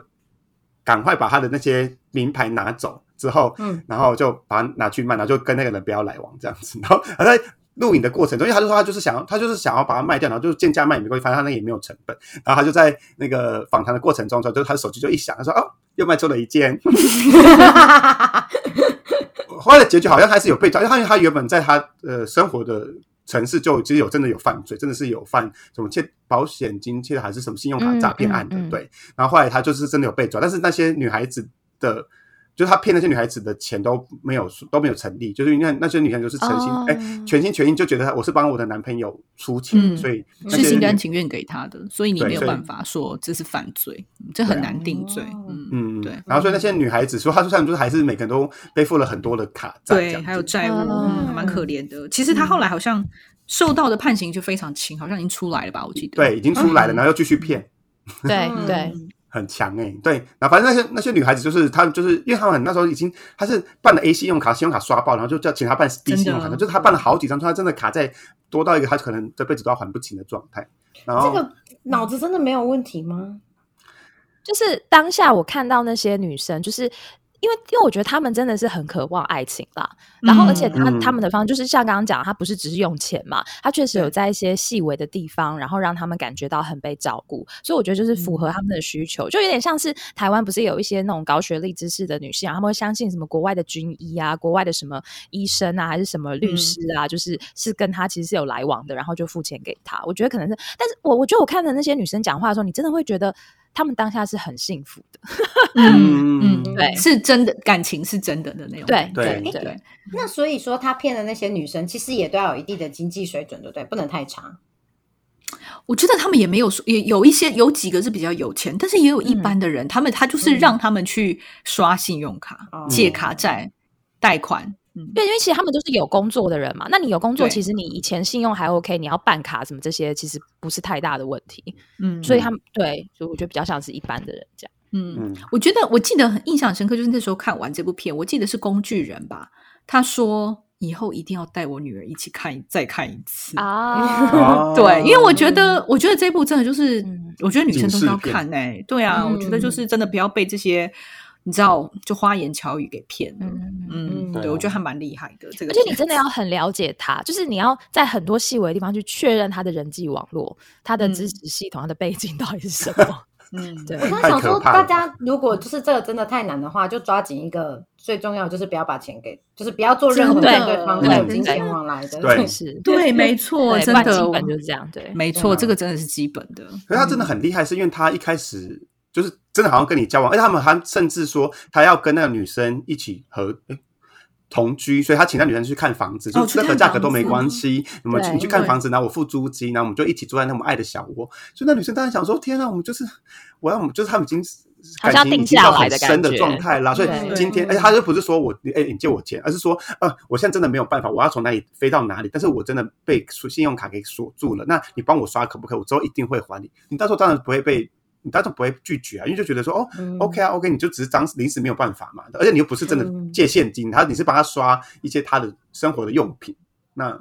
赶快把他的那些名牌拿走。”之后，嗯，然后就把它拿去卖，然后就跟那个人不要来往这样子。然后 [laughs] 他在录影的过程中，因为他就说他就是想要，他就是想要把它卖掉，然后就是贱价卖也没关系，反正他那也没有成本。然后他就在那个访谈的过程中，就就他的手机就一响，他说：“哦，又卖出了一件。[laughs] ”后来的结局好像还是有被抓，因为他原本在他呃生活的城市就其实有真的有犯罪，真的是有犯什么窃保险金借的还是什么信用卡诈骗案的，对。然后后来他就是真的有被抓，但是那些女孩子的。就是他骗那些女孩子的钱都没有都没有成立，就是因为那些女生就是诚心哎全心全意就觉得我是帮我的男朋友出钱，所以是心甘情愿给他的，所以你没有办法说这是犯罪，这很难定罪。嗯嗯，对。然后所以那些女孩子说，她说像就是还是每个人都背负了很多的卡债，对，还有债务，蛮可怜的。其实他后来好像受到的判刑就非常轻，好像已经出来了吧？我记得对，已经出来了，然后又继续骗。对对。很强哎，对，然后反正那些那些女孩子就是她，就是因为她们那时候已经，她是办了 A 信用卡，信用卡刷爆，然后就叫请她办 B 信用卡，就是她办了好几张，她真的卡在多到一个她可能这辈子都要还不清的状态。然后这个脑子真的没有问题吗？就是当下我看到那些女生，就是。因为，因为我觉得他们真的是很渴望爱情啦。然后，而且他他们的方就是像刚刚讲，他不是只是用钱嘛，他确实有在一些细微的地方，然后让他们感觉到很被照顾。所以我觉得就是符合他们的需求，就有点像是台湾不是有一些那种高学历知识的女性，他们会相信什么国外的军医啊，国外的什么医生啊，还是什么律师啊，就是是跟他其实是有来往的，然后就付钱给他。我觉得可能是，但是我我觉得我看的那些女生讲话的时候，你真的会觉得。他们当下是很幸福的，嗯 [laughs] 嗯，对，是真的感情是真的的那种，对对对。那所以说，他骗的那些女生，其实也都要有一定的经济水准，对不对？不能太差。我觉得他们也没有说，也有一些有几个是比较有钱，但是也有一般的人，他们他就是让他们去刷信用卡、借卡债、贷款。对，因为其实他们都是有工作的人嘛。那你有工作，其实你以前信用还 OK，你要办卡什么这些，其实不是太大的问题。嗯，所以他们对，所以我觉得比较像是一般的人这样。嗯，我觉得我记得很印象深刻，就是那时候看完这部片，我记得是工具人吧，他说以后一定要带我女儿一起看，再看一次啊。[laughs] 对，因为我觉得，我觉得这部真的就是，我觉得女生都要看哎。对啊，我觉得就是真的不要被这些。你知道，就花言巧语给骗了。嗯，对，我觉得还蛮厉害的。这个，而且你真的要很了解他，就是你要在很多细微的地方去确认他的人际网络、他的支持系统、他的背景到底是什么。[laughs] 嗯，对。我想说，大家如果就是这个真的太难的话，就抓紧一个最重要，就是不要把钱给，就是不要做任何对对方有金钱往来的。对，是，对，没错，真的基本就是这样。对，没错，这个真的是基本的。可是他真的很厉害，是因为他一开始。就是真的好像跟你交往，而且他们还甚至说他要跟那个女生一起和同居，所以他请那女生去看房子，就任何价格都没关系。我们你去看房子，然后我付租金，然后我们就一起住在那么爱的小窝。所以那女生当然想说：天啊，我们就是我要，我们就是他们已经感情已经到很深的状态啦。所以今天，而且他就不是说我哎你借我钱，而是说呃我现在真的没有办法，我要从哪里飞到哪里，但是我真的被信用卡给锁住了。那你帮我刷可不可以？我之后一定会还你。你到时候当然不会被。你当然不会拒绝啊，因为就觉得说哦，OK 啊，OK，你就只是当临时没有办法嘛，而且你又不是真的借现金，他你是帮他刷一些他的生活的用品。那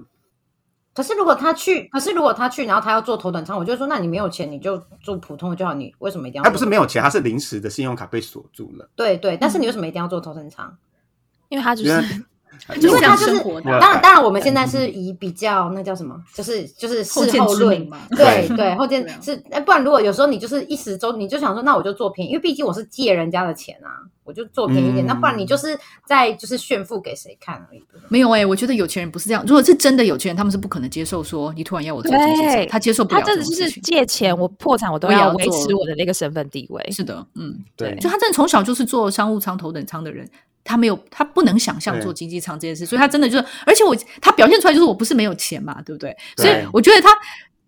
可是如果他去，可是如果他去，然后他要坐头等舱，我就说，那你没有钱，你就做普通的就好。你为什么一定要？他不是没有钱，他是临时的信用卡被锁住了。对对，但是你为什么一定要坐头等舱？因为他就是。因为他就是当然，当然，我们现在是以比较那叫什么，就是就是事后论嘛，对对，后见是哎，不然如果有时候你就是一时周，你就想说，那我就做便宜，因为毕竟我是借人家的钱啊，我就做便宜一点。那不然你就是在就是炫富给谁看而已。没有哎，我觉得有钱人不是这样。如果是真的有钱人，他们是不可能接受说你突然要我做这些，他接受不了。他真的就是借钱，我破产我都要维持我的那个身份地位。是的，嗯，对，就他真的从小就是做商务舱、头等舱的人。他没有，他不能想象做经济舱这件事，所以他真的就是，而且我他表现出来就是我不是没有钱嘛，对不对？所以我觉得他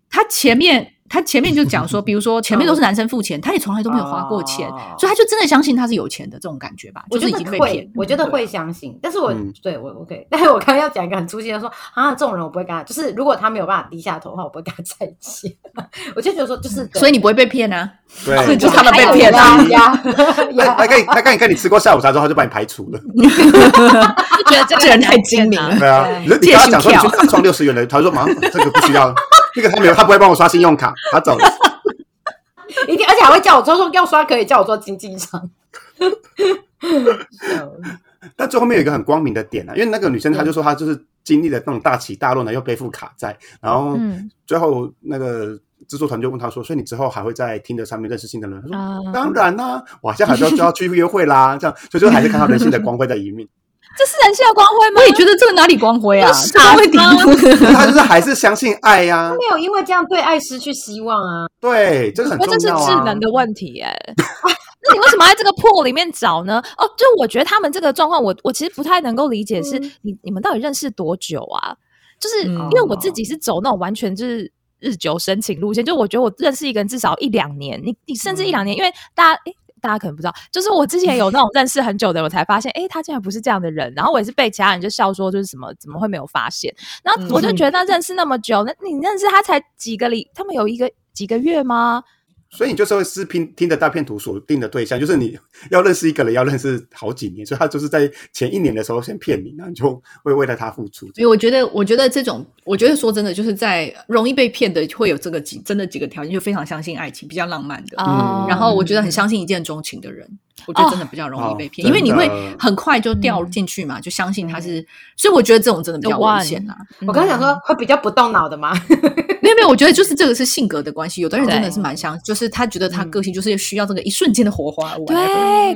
他前面。他前面就讲说，[laughs] 比如说前面都是男生付钱，他也从来都没有花过钱，所以他就真的相信他是有钱的这种感觉吧？就是已经被骗。我觉得会相信，但是我对我 OK，[laughs] 但是我刚刚要讲一个很粗心的说啊，这种人我不会跟他，就是如果他没有办法低下头的话，我不会跟他在一起。[laughs] 我就觉得说，就是所以你不会被骗啊？对，就他们被骗啊。他跟你他跟你跟你吃过下午茶之后，他就把你排除了。觉得这个人太精明了。对啊，你跟他讲说你去充六十元的，他说忙，这个不需要。那个他没有，他不会帮我刷信用卡，他走了。[laughs] 一定，而且还会叫我说说要刷可以叫我做经济舱。[laughs] 但最后面有一个很光明的点啊，因为那个女生她就说她就是经历了那种大起大落呢，又背负卡债，然后最后那个制作团就问她说：“所以你之后还会在听的上面认识新的人？”她说：“当然啦，我现在还要就要去约会啦，这样，所以就还是看到人性的光辉的一面。”这是人性的光辉吗？我也觉得这个哪里光辉啊？光辉吗？[laughs] 他就是还是相信爱呀。他没有因为这样对爱失去希望啊。对，这个很重要啊。这是智能的问题哎。[laughs] 那你为什么在这个破里面找呢？哦，就我觉得他们这个状况，我我其实不太能够理解，是你你们到底认识多久啊？就是因为我自己是走那种完全就是日久生情路线，就我觉得我认识一个人至少一两年，你你甚至一两年，因为大家诶。大家可能不知道，就是我之前有那种认识很久的，我才发现，哎，他竟然不是这样的人。然后我也是被其他人就笑说，就是什么怎么会没有发现？然后我就觉得认识那么久，那你认识他才几个礼，他们有一个几个月吗？所以你就是会是拼听的大片图锁定的对象，就是你要认识一个人要认识好几年，所以他就是在前一年的时候先骗你，那你就会为了他付出。所以我觉得，我觉得这种，我觉得说真的，就是在容易被骗的会有这个几真的几个条件，就非常相信爱情，比较浪漫的，然后我觉得很相信一见钟情的人。我觉得真的比较容易被骗，因为你会。很快就掉进去嘛，就相信他是，所以我觉得这种真的比较危险啊。我刚刚想说会比较不动脑的吗？[laughs] 没有没有，我觉得就是这个是性格的关系，有的人真的是蛮像，就是他觉得他个性就是需要这个一瞬间的火花，对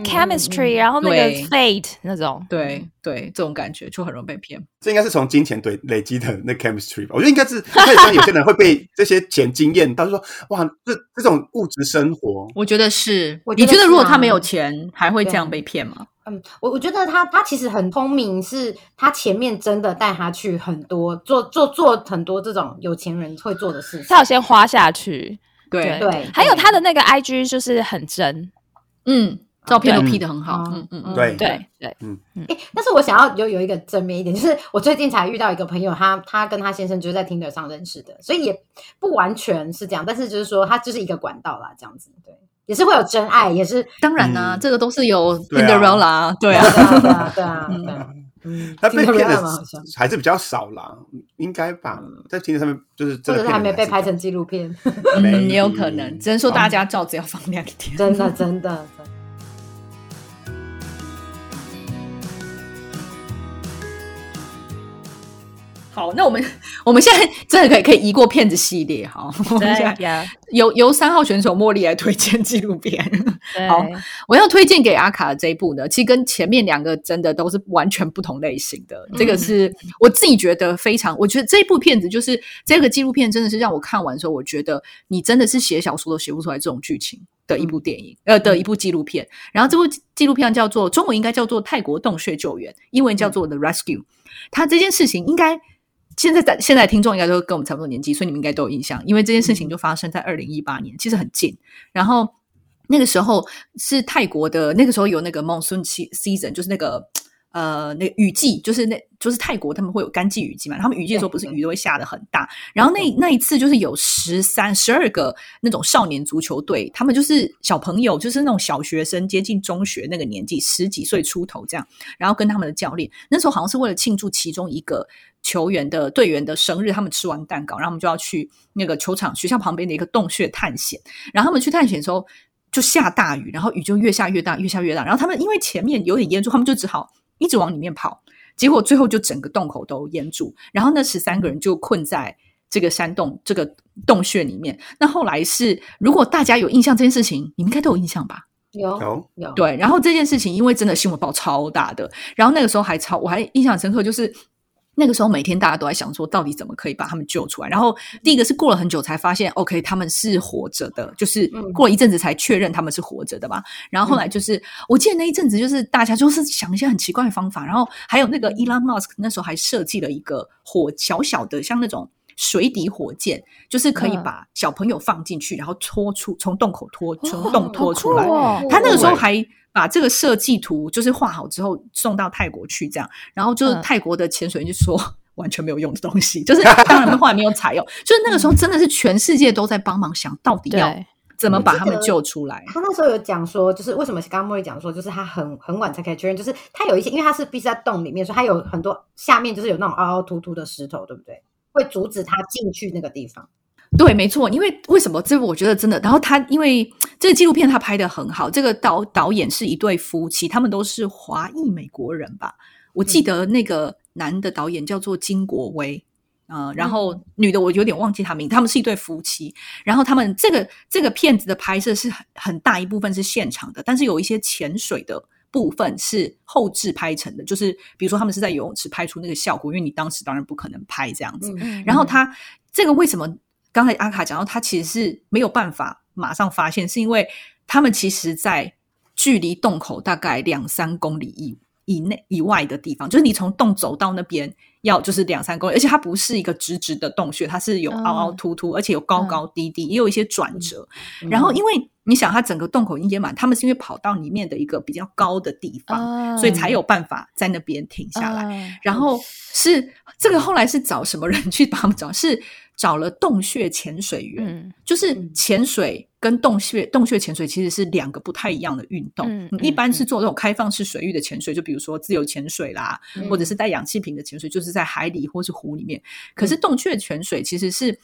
，chemistry，然后那个 fate 那种，对对，这种感觉就很容易被骗。这应该是从金钱堆累积的那 chemistry 吧？我觉得应该是，可以像有些人会被 [laughs] 这些钱惊艳，到就说哇，这这种物质生活，我觉得是，你觉得如果他没有钱？还会这样被骗吗？嗯，我我觉得他他其实很聪明，是他前面真的带他去很多做做做很多这种有钱人会做的事情，他要先花下去。对对，还有他的那个 I G 就是很真，嗯，照片都 P 的很好，嗯。嗯嗯，对。对对，嗯。嗯。哎，但是我想要有有一个正面一点，就是我最近才遇到一个朋友，他他跟他先生就是在听得上认识的，所以也不完全是这样，但是就是说他就是一个管道啦，这样子对。也是会有真爱，也是当然呢，这个都是有 Cinderella，对啊，对啊，对啊，[laughs] 嗯，他被骗的还是比较少啦，应该吧，在听着上面就是或者是还没被拍成纪录片，[laughs] 嗯，也有可能，只能说大家照子要放亮一点，真的，真的。好，那我们我们现在真的可以可以移过骗子系列哈。对，由由三号选手茉莉来推荐纪录片。好，我要推荐给阿卡的这一部呢，其实跟前面两个真的都是完全不同类型的。这个是我自己觉得非常，我觉得这一部片子就是这个纪录片，真的是让我看完之后，我觉得你真的是写小说都写不出来这种剧情的一部电影，呃的一部纪录片。然后这部纪录片叫做中文应该叫做《泰国洞穴救援》，英文叫做《The Rescue》。它这件事情应该。现在在现在听众应该都跟我们差不多年纪，所以你们应该都有印象，因为这件事情就发生在二零一八年，其实很近。然后那个时候是泰国的，那个时候有那个 monsoon season，就是那个。呃，那雨季就是那，就是泰国他们会有干季雨季嘛。他们雨季的时候，不是雨都会下的很大。然后那那一次就是有十三、十二个那种少年足球队，他们就是小朋友，就是那种小学生接近中学那个年纪，十几岁出头这样。然后跟他们的教练，那时候好像是为了庆祝其中一个球员的队员的生日，他们吃完蛋糕，然后他们就要去那个球场学校旁边的一个洞穴探险。然后他们去探险的时候，就下大雨，然后雨就越下越大，越下越大。然后他们因为前面有点淹住，他们就只好。一直往里面跑，结果最后就整个洞口都淹住，然后那十三个人就困在这个山洞、这个洞穴里面。那后来是，如果大家有印象这件事情，你们应该都有印象吧？有有对。然后这件事情因为真的新闻报超大的，然后那个时候还超，我还印象深刻，就是。那个时候每天大家都在想说，到底怎么可以把他们救出来？然后第一个是过了很久才发现，OK，他们是活着的，就是过了一阵子才确认他们是活着的吧。然后后来就是，我记得那一阵子就是大家就是想一些很奇怪的方法，然后还有那个 Elon Musk 那时候还设计了一个火小小的像那种水底火箭，就是可以把小朋友放进去，然后拖出从洞口拖从洞拖出来。他那个时候还。把这个设计图就是画好之后送到泰国去，这样，然后就是泰国的潜水员就说完全没有用的东西，就是当然后来没有采用，就是那个时候真的是全世界都在帮忙想到底要怎么把他们救出来。他那时候有讲说，就是为什么刚刚莫莉讲说，就是他很很晚才可以确认，就是他有一些，因为他是必须在洞里面，所以他有很多下面就是有那种凹凹凸凸的石头，对不对？会阻止他进去那个地方。对，没错，因为为什么？这个我觉得真的。然后他因为这个纪录片他拍的很好，这个导导演是一对夫妻，他们都是华裔美国人吧？我记得那个男的导演叫做金国威，呃，然后女的我有点忘记他名，他们是一对夫妻。然后他们这个这个片子的拍摄是很很大一部分是现场的，但是有一些潜水的部分是后置拍成的，就是比如说他们是在游泳池拍出那个效果，因为你当时当然不可能拍这样子。然后他这个为什么？刚才阿卡讲到，他其实是没有办法马上发现，是因为他们其实，在距离洞口大概两三公里以以内以外的地方，就是你从洞走到那边要就是两三公里，而且它不是一个直直的洞穴，它是有凹凹凸凸，而且有高高低低，也有一些转折。然后因为你想，它整个洞口已经淹满，他们是因为跑到里面的一个比较高的地方，所以才有办法在那边停下来。然后是这个后来是找什么人去帮他们找？是找了洞穴潜水员，就是潜水跟洞穴洞穴潜水其实是两个不太一样的运动。一般是做这种开放式水域的潜水，就比如说自由潜水啦，或者是带氧气瓶的潜水，就是在海里或是湖里面。可是洞穴潜水其实是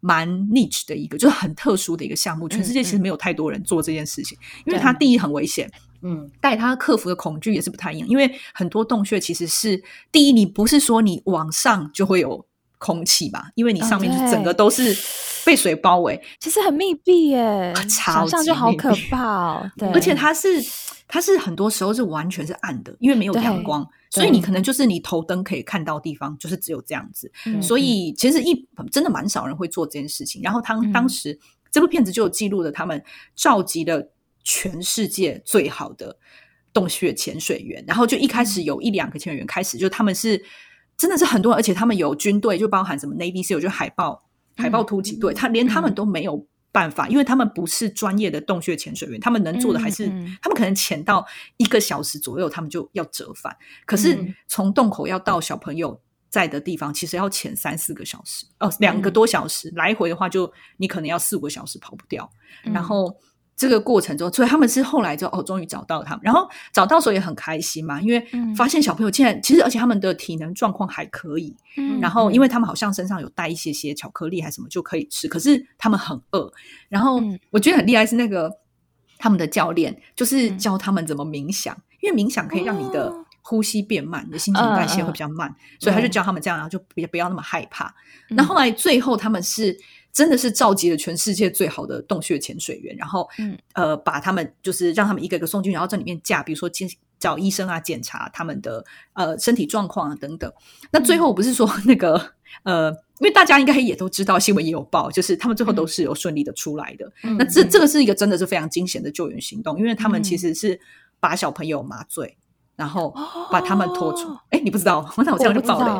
蛮 niche 的一个，就是很特殊的一个项目。全世界其实没有太多人做这件事情，因为它第一很危险，嗯，带他克服的恐惧也是不太一样。因为很多洞穴其实是第一，你不是说你往上就会有。空气吧，因为你上面就整个都是被水包围，其实很密闭耶，想象就好可怕哦。对，而且它是它是很多时候是完全是暗的，因为没有阳光，所以你可能就是你头灯可以看到地方就是只有这样子。所以其实一真的蛮少人会做这件事情。然后他当时这部片子就有记录了他们召集了全世界最好的洞穴潜水员，然后就一开始有一两个潜水员开始，就他们是。真的是很多，而且他们有军队，就包含什么 Navy SEAL，就海豹海豹突击队，他连他们都没有办法，因为他们不是专业的洞穴潜水员，他们能做的还是他们可能潜到一个小时左右，他们就要折返。可是从洞口要到小朋友在的地方，其实要潜三四个小时，哦，两个多小时来回的话，就你可能要四五个小时跑不掉，然后。这个过程中，所以他们是后来就哦，终于找到他们，然后找到时候也很开心嘛，因为发现小朋友现在其实而且他们的体能状况还可以，然后因为他们好像身上有带一些些巧克力还是什么就可以吃，可是他们很饿，然后我觉得很厉害是那个他们的教练就是教他们怎么冥想，因为冥想可以让你的呼吸变慢，你的新陈代谢会比较慢，所以他就教他们这样，然后就不不要那么害怕。那后来最后他们是。真的是召集了全世界最好的洞穴潜水员，然后，呃，把他们就是让他们一个一个送进，然后在里面架，比如说找医生啊，检查他们的呃身体状况啊等等。那最后不是说那个呃，因为大家应该也都知道，新闻也有报，就是他们最后都是有顺利的出来的。那这这个是一个真的是非常惊险的救援行动，因为他们其实是把小朋友麻醉。然后把他们拖出。哎，你不知道？我那我这样就爆了。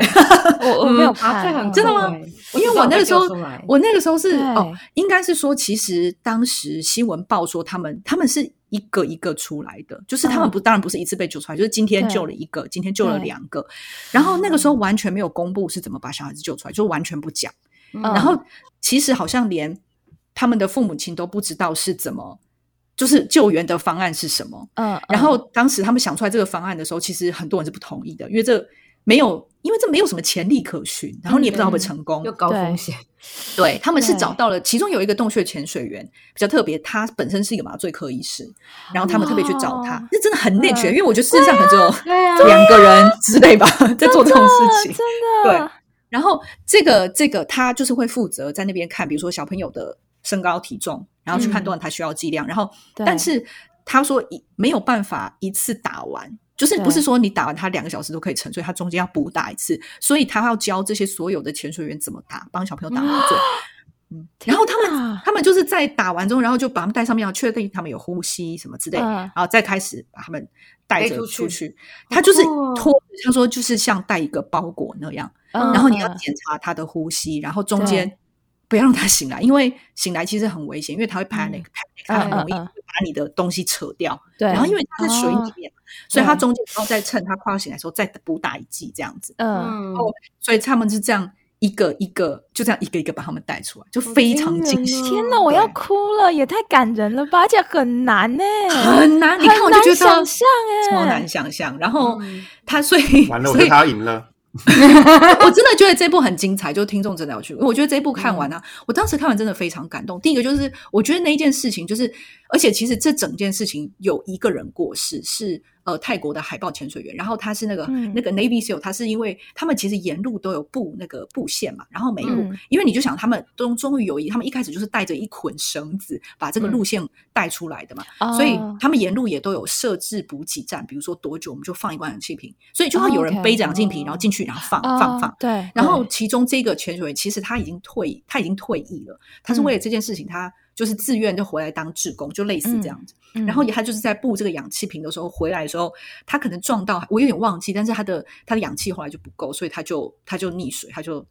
我我没有拍，真的吗？因为我那个时候，我那个时候是哦，应该是说，其实当时新闻报说他们他们是一个一个出来的，就是他们不当然不是一次被救出来，就是今天救了一个，今天救了两个。然后那个时候完全没有公布是怎么把小孩子救出来，就完全不讲。然后其实好像连他们的父母亲都不知道是怎么。就是救援的方案是什么？嗯，然后当时他们想出来这个方案的时候，其实很多人是不同意的，因为这没有，因为这没有什么潜力可循，然后你也不知道会不会成功，又高风险。[laughs] 对，他们是找到了，其中有一个洞穴潜水员比较特别，他本身是一个麻醉科医师，然后他们特别去找他，那真的很内卷，因为我觉得世界上可能只有两个人之类吧，在做这种事情，真的。对，然后这个这个他就是会负责在那边看，比如说小朋友的。身高体重，然后去判断他需要剂量，然后但是他说一没有办法一次打完，就是不是说你打完他两个小时都可以沉，所以他中间要补打一次，所以他要教这些所有的潜水员怎么打，帮小朋友打麻醉。[gasps] 嗯，然后他们他们就是在打完之后，然后就把他们带上面，要确定他们有呼吸什么之类，然后再开始把他们带着出去。他就是拖，他说就是像带一个包裹那样，然后你要检查他的呼吸，然后中间。不要让他醒来，因为醒来其实很危险，因为他会拍那个拍他很容易把你的东西扯掉。对，然后因为他在水里面，所以他中间然后再趁他快要醒来的时候再补打一剂这样子。嗯，哦，所以他们是这样一个一个就这样一个一个把他们带出来，就非常惊喜。天哪，我要哭了，也太感人了吧！而且很难呢，很难，你看我就觉得想象哎，超难想象。然后他所以完了，我觉得他赢了。[laughs] 我真的觉得这部很精彩，就听众真的要去。我觉得这部看完啊，我当时看完真的非常感动。第一个就是，我觉得那一件事情，就是而且其实这整件事情有一个人过世是。呃，泰国的海豹潜水员，然后他是那个那个 Navy SEAL，他是因为他们其实沿路都有布那个布线嘛，然后每路，因为你就想他们终终于有一，他们一开始就是带着一捆绳子把这个路线带出来的嘛，所以他们沿路也都有设置补给站，比如说多久我们就放一罐氧气瓶，所以就会有人背着氧气瓶然后进去，然后放放放，对，然后其中这个潜水员其实他已经退，他已经退役了，他是为了这件事情他。就是自愿就回来当志工，就类似这样子。然后他就是在布这个氧气瓶的时候回来的时候，他可能撞到，我有点忘记，但是他的他的氧气后来就不够，所以他就他就溺水，他就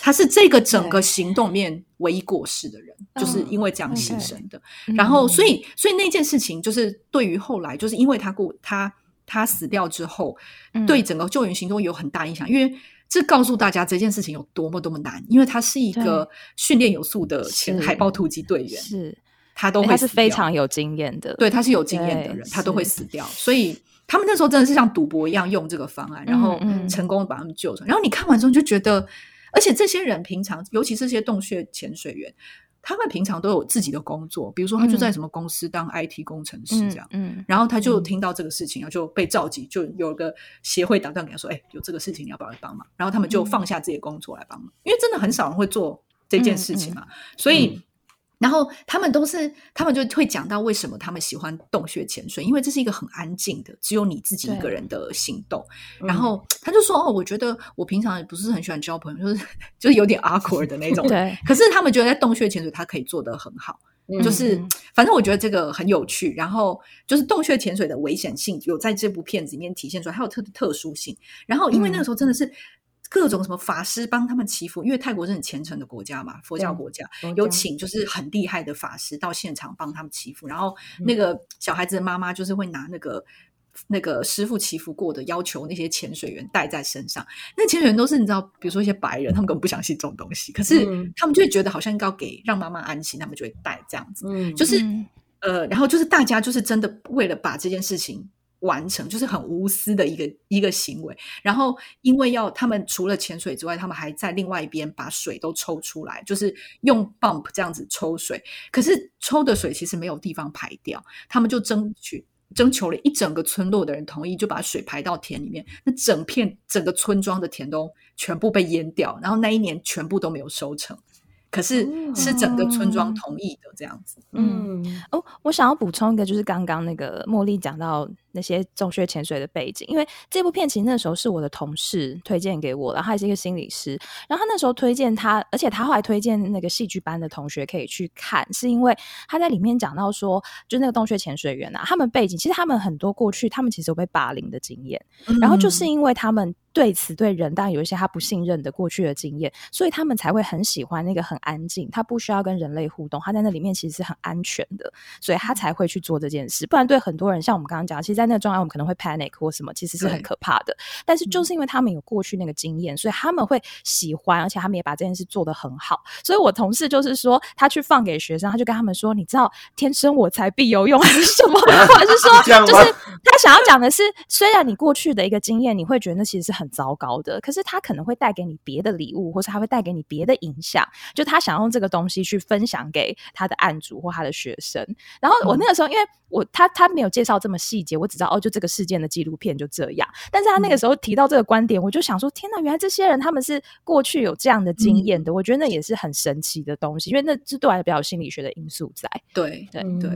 他是这个整个行动面唯一过世的人，就是因为这样牺牲的。然后所以所以那件事情就是对于后来就是因为他过他他死掉之后，对整个救援行动有很大影响，因为。这告诉大家这件事情有多么多么难，因为他是一个训练有素的前海豹突击队员，是他都会是非常有经验的，对，他是有经验的人，他都会死掉。所以他们那时候真的是像赌博一样用这个方案，然后成功把他们救出来。然后你看完之后就觉得，而且这些人平常，尤其是这些洞穴潜水员。他们平常都有自己的工作，比如说他就在什么公司当 IT 工程师这样，嗯，然后他就听到这个事情，然后就被召集，就有个协会打断给他说：“哎，有这个事情，你要不要来帮忙？”然后他们就放下自己的工作来帮忙，因为真的很少人会做这件事情嘛，所以。然后他们都是，他们就会讲到为什么他们喜欢洞穴潜水，因为这是一个很安静的，只有你自己一个人的行动。然后他就说：“哦，我觉得我平常也不是很喜欢交朋友，就是就是有点 awkward 的那种。对，可是他们觉得在洞穴潜水，他可以做得很好。就是反正我觉得这个很有趣。然后就是洞穴潜水的危险性有在这部片子里面体现出来，还有特特殊性。然后因为那个时候真的是。各种什么法师帮他们祈福，因为泰国是很虔诚的国家嘛，佛教国家有请就是很厉害的法师到现场帮他们祈福，然后那个小孩子的妈妈就是会拿那个那个师傅祈福过的要求那些潜水员带在身上。那潜水员都是你知道，比如说一些白人，他们根本不相信这种东西，可是他们就会觉得好像应该给让妈妈安心，他们就会带这样子。就是呃，然后就是大家就是真的为了把这件事情。完成就是很无私的一个一个行为，然后因为要他们除了潜水之外，他们还在另外一边把水都抽出来，就是用 bump 这样子抽水。可是抽的水其实没有地方排掉，他们就争取征求了一整个村落的人同意，就把水排到田里面。那整片整个村庄的田都全部被淹掉，然后那一年全部都没有收成。可是是整个村庄同意的这样子。嗯哦，我想要补充一个，就是刚刚那个茉莉讲到。那些洞穴潜水的背景，因为这部片其实那时候是我的同事推荐给我的，他也是一个心理师。然后他那时候推荐他，而且他后来推荐那个戏剧班的同学可以去看，是因为他在里面讲到说，就那个洞穴潜水员啊，他们背景其实他们很多过去他们其实有被霸凌的经验，然后就是因为他们对此对人当然有一些他不信任的过去的经验，所以他们才会很喜欢那个很安静，他不需要跟人类互动，他在那里面其实是很安全的，所以他才会去做这件事。不然对很多人，像我们刚刚讲，其实。在那个状态，我们可能会 panic 或什么，其实是很可怕的。但是就是因为他们有过去那个经验，所以他们会喜欢，而且他们也把这件事做得很好。所以我同事就是说，他去放给学生，他就跟他们说：“你知道天生我材必有用还是什么？[laughs] 或者是说，就是他想要讲的是，虽然你过去的一个经验，你会觉得那其实是很糟糕的，可是他可能会带给你别的礼物，或是他会带给你别的影响。就他想用这个东西去分享给他的案主或他的学生。然后我那个时候，因为我他他没有介绍这么细节，我。知道哦，就这个事件的纪录片就这样。但是他那个时候提到这个观点，我就想说：天哪，原来这些人他们是过去有这样的经验的。我觉得那也是很神奇的东西，因为那这对我来比较有心理学的因素在。对对对。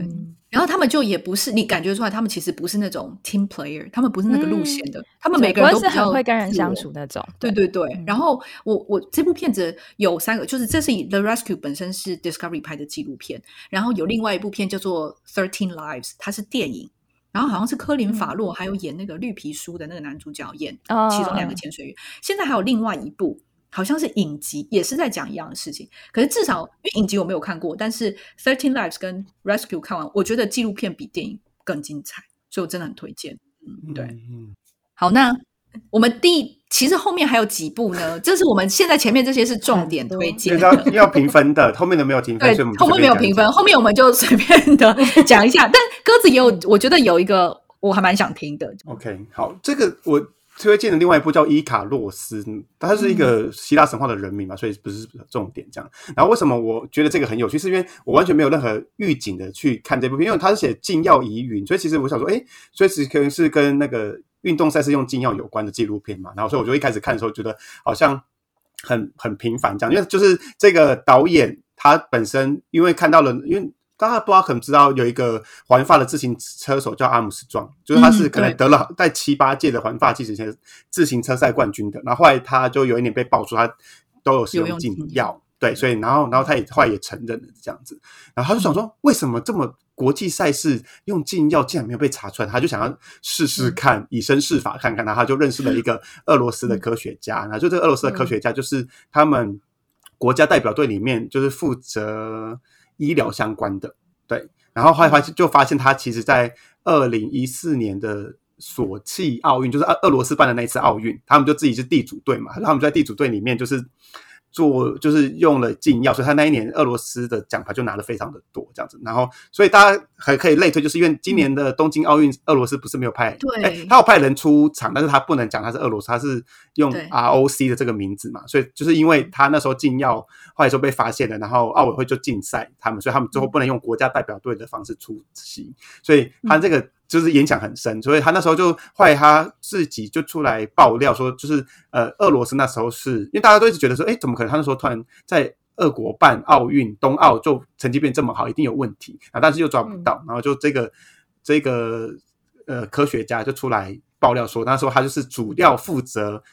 然后他们就也不是你感觉出来，他们其实不是那种 team player，他们不是那个路线的。他们每个人都是很会跟人相处那种。对对对。然后我我这部片子有三个，就是这是以 The Rescue 本身是 Discovery 拍的纪录片，然后有另外一部片叫做 Thirteen Lives，它是电影。然后好像是科林·法洛，还有演那个绿皮书的那个男主角演其中两个潜水员。现在还有另外一部，好像是影集，也是在讲一样的事情。可是至少因为影集我没有看过，但是《Thirteen Lives》跟《Rescue》看完，我觉得纪录片比电影更精彩，所以我真的很推荐。嗯，对，嗯，好，那。我们第其实后面还有几部呢，这是我们现在前面这些是重点推荐，要要评分的，后面的没有评分，对，后面没有评分，后面我们就随便的 [laughs] 讲一下。但鸽子也有，我觉得有一个我还蛮想听的。OK，好，这个我推荐的另外一部叫伊卡洛斯，它是一个希腊神话的人名嘛，所以不是重点这样。然后为什么我觉得这个很有趣，是因为我完全没有任何预警的去看这部片，因为它是写禁药疑云，所以其实我想说，哎，所以其实可能是跟那个。运动赛事用禁药有关的纪录片嘛，然后所以我就一开始看的时候觉得好像很很平凡这样，因为就是这个导演他本身因为看到了，因为大家不知道可能知道有一个环法的自行车手叫阿姆斯壮，就是他是可能得了在七八届的环法自行车自行车赛冠军的，然后后来他就有一年被爆出他都有使用禁药。对，所以然后然后他也后来也承认了这样子，然后他就想说，为什么这么国际赛事用禁药竟然没有被查出来？他就想要试试看，以身试法看看，然后他就认识了一个俄罗斯的科学家，然后就这个俄罗斯的科学家就是他们国家代表队里面就是负责医疗相关的，对，然后后来发现就发现他其实在二零一四年的索契奥运，就是俄俄罗斯办的那一次奥运，他们就自己是地主队嘛，然后他们在地主队里面就是。做就是用了禁药，所以他那一年俄罗斯的奖牌就拿的非常的多，这样子。然后，所以大家还可以类推，就是因为今年的东京奥运，俄罗斯不是没有派，对，他有派人出场，但是他不能讲他是俄罗斯，他是用 ROC 的这个名字嘛，所以就是因为他那时候禁药，后来就被发现了，然后奥委会就禁赛他们，所以他们最后不能用国家代表队的方式出席，所以他这个。就是影响很深，所以他那时候就后来他自己就出来爆料说，就是呃，俄罗斯那时候是因为大家都一直觉得说，哎，怎么可能他那时候突然在俄国办奥运冬奥就成绩变这么好，一定有问题啊，但是又抓不到，然后就这个这个呃科学家就出来爆料说，那时候他就是主要负责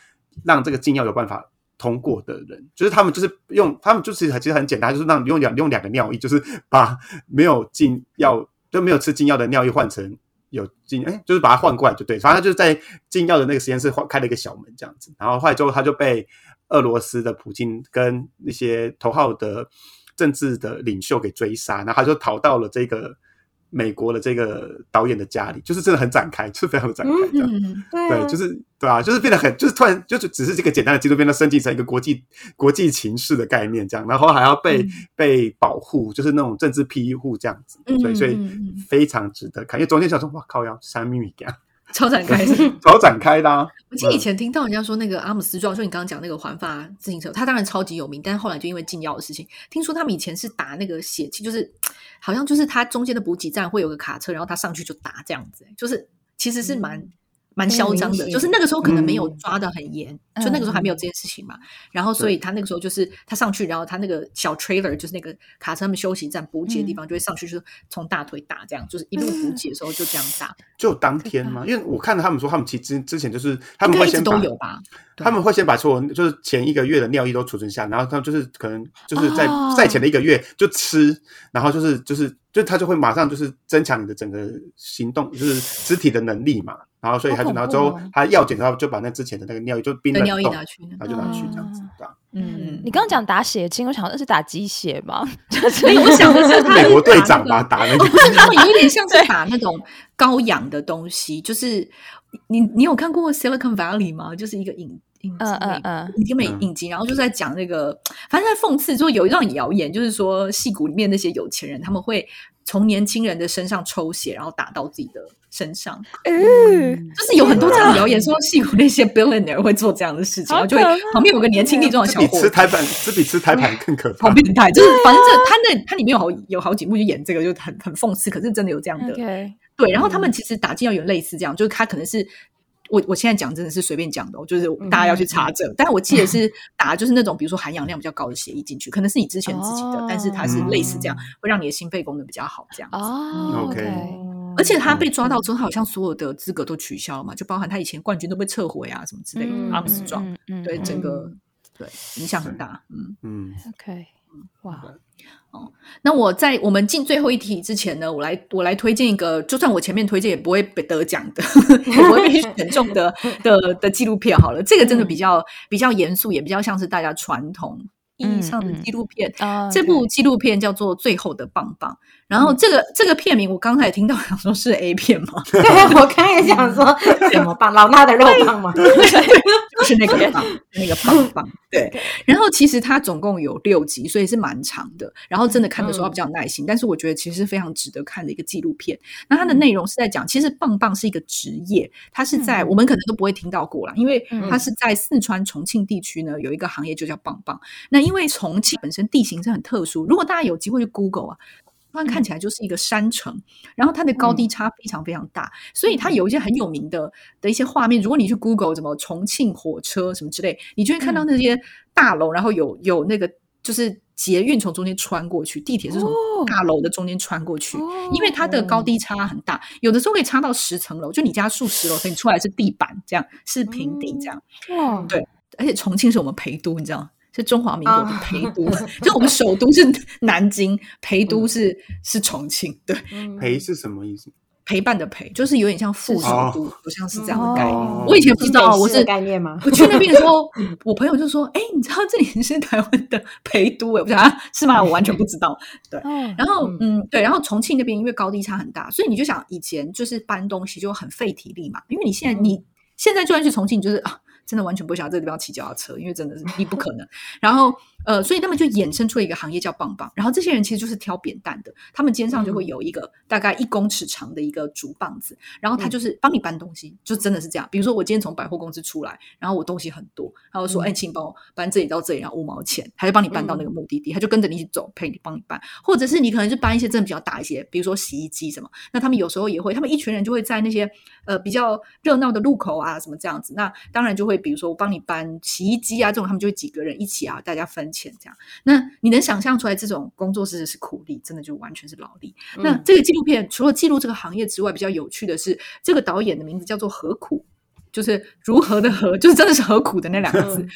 让这个禁药有办法通过的人，就是他们就是用他们就是其实很简单，就是让用两用两个尿液，就是把没有禁药就没有吃禁药的尿液换成。有进哎，就是把他换过来就对，反正就是在进药的那个实验室换开了一个小门这样子，然后后来之后他就被俄罗斯的普京跟那些头号的政治的领袖给追杀，然后他就逃到了这个。美国的这个导演的家里，就是真的很展开，就是非常的展开，这样对，就是对啊，就是变得很，就是突然就是只是这个简单的纪录片，它升级成一个国际国际情势的概念这样，然后还要被被保护，就是那种政治庇护这样子，所以所以非常值得看。因为昨天想说，哇靠，要三米米样。超展开，超展开的。[laughs] 我记得以前听到人家说那个阿姆斯壮，说你刚刚讲那个环法自行车，他当然超级有名，但是后来就因为禁药的事情，听说他们以前是打那个血气，就是好像就是他中间的补给站会有个卡车，然后他上去就打这样子，就是其实是蛮。蛮嚣张的，就是那个时候可能没有抓的很严，就那个时候还没有这件事情嘛。然后，所以他那个时候就是他上去，然后他那个小 trailer 就是那个卡车他们休息站补给的地方，就会上去，就是从大腿打这样，就是一路补给的时候就这样打。就当天吗？因为我看到他们说，他们其实之前就是他们会先都有吧，他们会先把所有就是前一个月的尿液都储存下，然后他们就是可能就是在赛前的一个月就吃，然后就是就是就他就会马上就是增强你的整个行动，就是肢体的能力嘛。然后，所以他就拿之后，他要检查，就把那之前的那个尿液就冰冷冻，拿去，然后就拿去这样子，对嗯，你刚刚讲打血清，我想那是打鸡血吗？所以我想的是美国队长吧，打那个，他们有点像是打那种高氧的东西，就是你你有看过 Silicon Valley 吗？就是一个影影集，影美影集，然后就在讲那个，反正在讽刺，就有一段谣言，就是说戏骨里面那些有钱人，他们会从年轻人的身上抽血，然后打到自己的。身上，嗯，就是有很多这样的谣言说，戏骨那些 billionaire 会做这样的事情，然后就会旁边有个年轻力壮的小伙，吃台盘，这比吃台盘更可怕，好变态。就是反正这他那他里面有好有好几幕就演这个，就很很讽刺。可是真的有这样的，对。然后他们其实打进要有类似这样，就是他可能是我我现在讲真的是随便讲的，就是大家要去查证。但是我记得 [laughs] 是打就是那种比如说含氧量比较高的血液进去，可能是你之前自己的，但是它是类似这样，会让你的心肺功能比较好这样子。哦，OK。而且他被抓到之后，好像所有的资格都取消了嘛，就包含他以前冠军都被撤回啊，什么之类的。阿姆斯壮，对整个对影响很大。嗯嗯，OK，哇哦，那我在我们进最后一题之前呢，我来我来推荐一个，就算我前面推荐也不会被得奖的，[laughs] 也不会被选中的 [laughs] 的的纪录片。好了，这个真的比较比较严肃，也比较像是大家传统。意义上的纪录片，这部纪录片叫做《最后的棒棒》。然后这个这个片名，我刚才听到想说是 A 片吗？[laughs] 对，我刚才想说 [laughs] 什么棒，老大的肉棒吗？就是那个棒，那个棒棒。对。然后其实它总共有六集，所以是蛮长的。然后真的看的时候比较耐心，但是我觉得其实非常值得看的一个纪录片。那它的内容是在讲，其实棒棒是一个职业，它是在我们可能都不会听到过啦，因为它是在四川重庆地区呢有一个行业就叫棒棒。那因为重庆本身地形是很特殊，如果大家有机会去 Google 啊，它看起来就是一个山城，然后它的高低差非常非常大，所以它有一些很有名的的一些画面。如果你去 Google 什么重庆火车什么之类，你就会看到那些大楼，然后有有那个就是捷运从中间穿过去，地铁是从大楼的中间穿过去，因为它的高低差很大，有的时候可以差到十层楼，就你家数十楼，所以你出来是地板这样，是平地这样。对，而且重庆是我们陪都，你知道。是中华民国的陪 [laughs] 都，就我们首都是南京，陪都是是重庆。对，[laughs] 陪是什么意思？陪伴的陪，就是有点像副首都，不像是这样的概念。我以前不知道，我是概念吗？我去那边的时候，[laughs] 我朋友就说：“哎，你知道这里是台湾的陪都？”哎，我想啊，是吗？我完全不知道。对，然后嗯，对，然后重庆那边因为高低差很大，所以你就想以前就是搬东西就很费体力嘛。因为你现在你现在就算去重庆，就是啊。真的完全不想要这个地方骑脚踏车，因为真的是你不可能。然后呃，所以他们就衍生出了一个行业叫棒棒。然后这些人其实就是挑扁担的，他们肩上就会有一个大概一公尺长的一个竹棒子，然后他就是帮你搬东西，就真的是这样。比如说我今天从百货公司出来，然后我东西很多，然后说哎，请帮我搬这里到这里，然后五毛钱，他就帮你搬到那个目的地，他就跟着你一起走，陪你帮你搬。或者是你可能就搬一些真的比较大一些，比如说洗衣机什么，那他们有时候也会，他们一群人就会在那些呃比较热闹的路口啊什么这样子，那当然就会比如说我帮你。搬洗衣机啊，这种他们就会几个人一起啊，大家分钱这样。那你能想象出来，这种工作室是苦力，真的就完全是劳力。那这个纪录片除了记录这个行业之外，比较有趣的是，这个导演的名字叫做何苦，就是如何的何，就是真的是何苦的那两个字，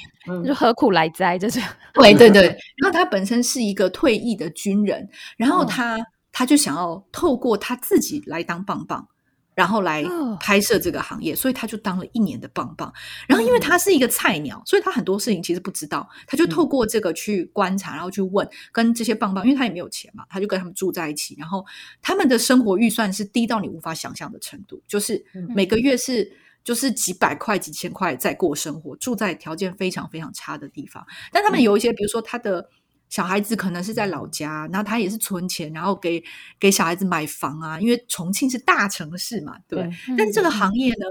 就何苦来哉，就是对对对。然后他本身是一个退役的军人，然后他他就想要透过他自己来当棒棒。然后来拍摄这个行业，所以他就当了一年的棒棒。然后因为他是一个菜鸟，所以他很多事情其实不知道。他就透过这个去观察，然后去问跟这些棒棒，因为他也没有钱嘛，他就跟他们住在一起。然后他们的生活预算是低到你无法想象的程度，就是每个月是就是几百块、几千块在过生活，住在条件非常非常差的地方。但他们有一些，比如说他的。小孩子可能是在老家，然后他也是存钱，然后给给小孩子买房啊。因为重庆是大城市嘛，对。但这个行业呢，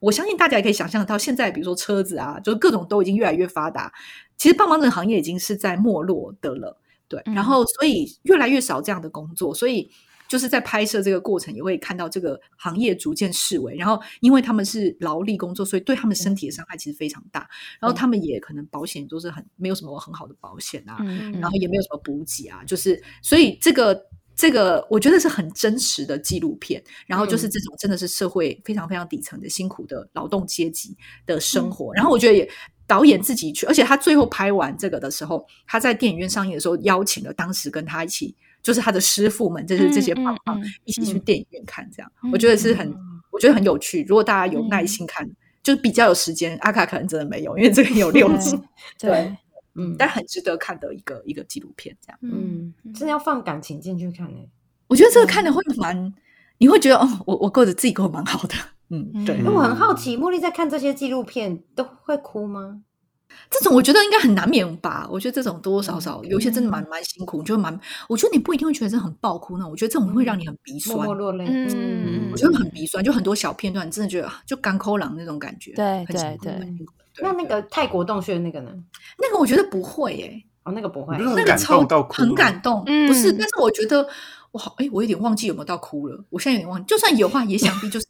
我相信大家也可以想象到，现在比如说车子啊，就是各种都已经越来越发达。其实棒棒这个行业已经是在没落的了，对。然后所以越来越少这样的工作，所以。就是在拍摄这个过程，也会看到这个行业逐渐式微。然后，因为他们是劳力工作，所以对他们身体的伤害其实非常大。然后，他们也可能保险都是很没有什么很好的保险啊，然后也没有什么补给啊。就是，所以这个这个，我觉得是很真实的纪录片。然后，就是这种真的是社会非常非常底层的辛苦的劳动阶级的生活。然后，我觉得也导演自己去，而且他最后拍完这个的时候，他在电影院上映的时候，邀请了当时跟他一起。就是他的师傅们，就是这些棒棒一起去电影院看，这样我觉得是很，我觉得很有趣。如果大家有耐心看，就是比较有时间，阿卡可能真的没有，因为这个有六集，对，嗯，但很值得看的一个一个纪录片，这样，嗯，真的要放感情进去看呢。我觉得这个看的会蛮，你会觉得哦，我我过得自己过得蛮好的，嗯，对。那我很好奇，茉莉在看这些纪录片都会哭吗？这种我觉得应该很难免吧。我觉得这种多多少少有些真的蛮蛮辛苦，就蛮。我觉得你不一定会觉得这很爆哭那我觉得这种会让你很鼻酸，落泪。嗯，我觉得很鼻酸，就很多小片段，真的觉得就干抠狼那种感觉。对对对。那那个泰国洞穴那个呢？那个我觉得不会诶。哦，那个不会，那个超很感动。不是，但是我觉得我好哎，我有点忘记有没有到哭了。我现在有点忘，就算有话，也想必就是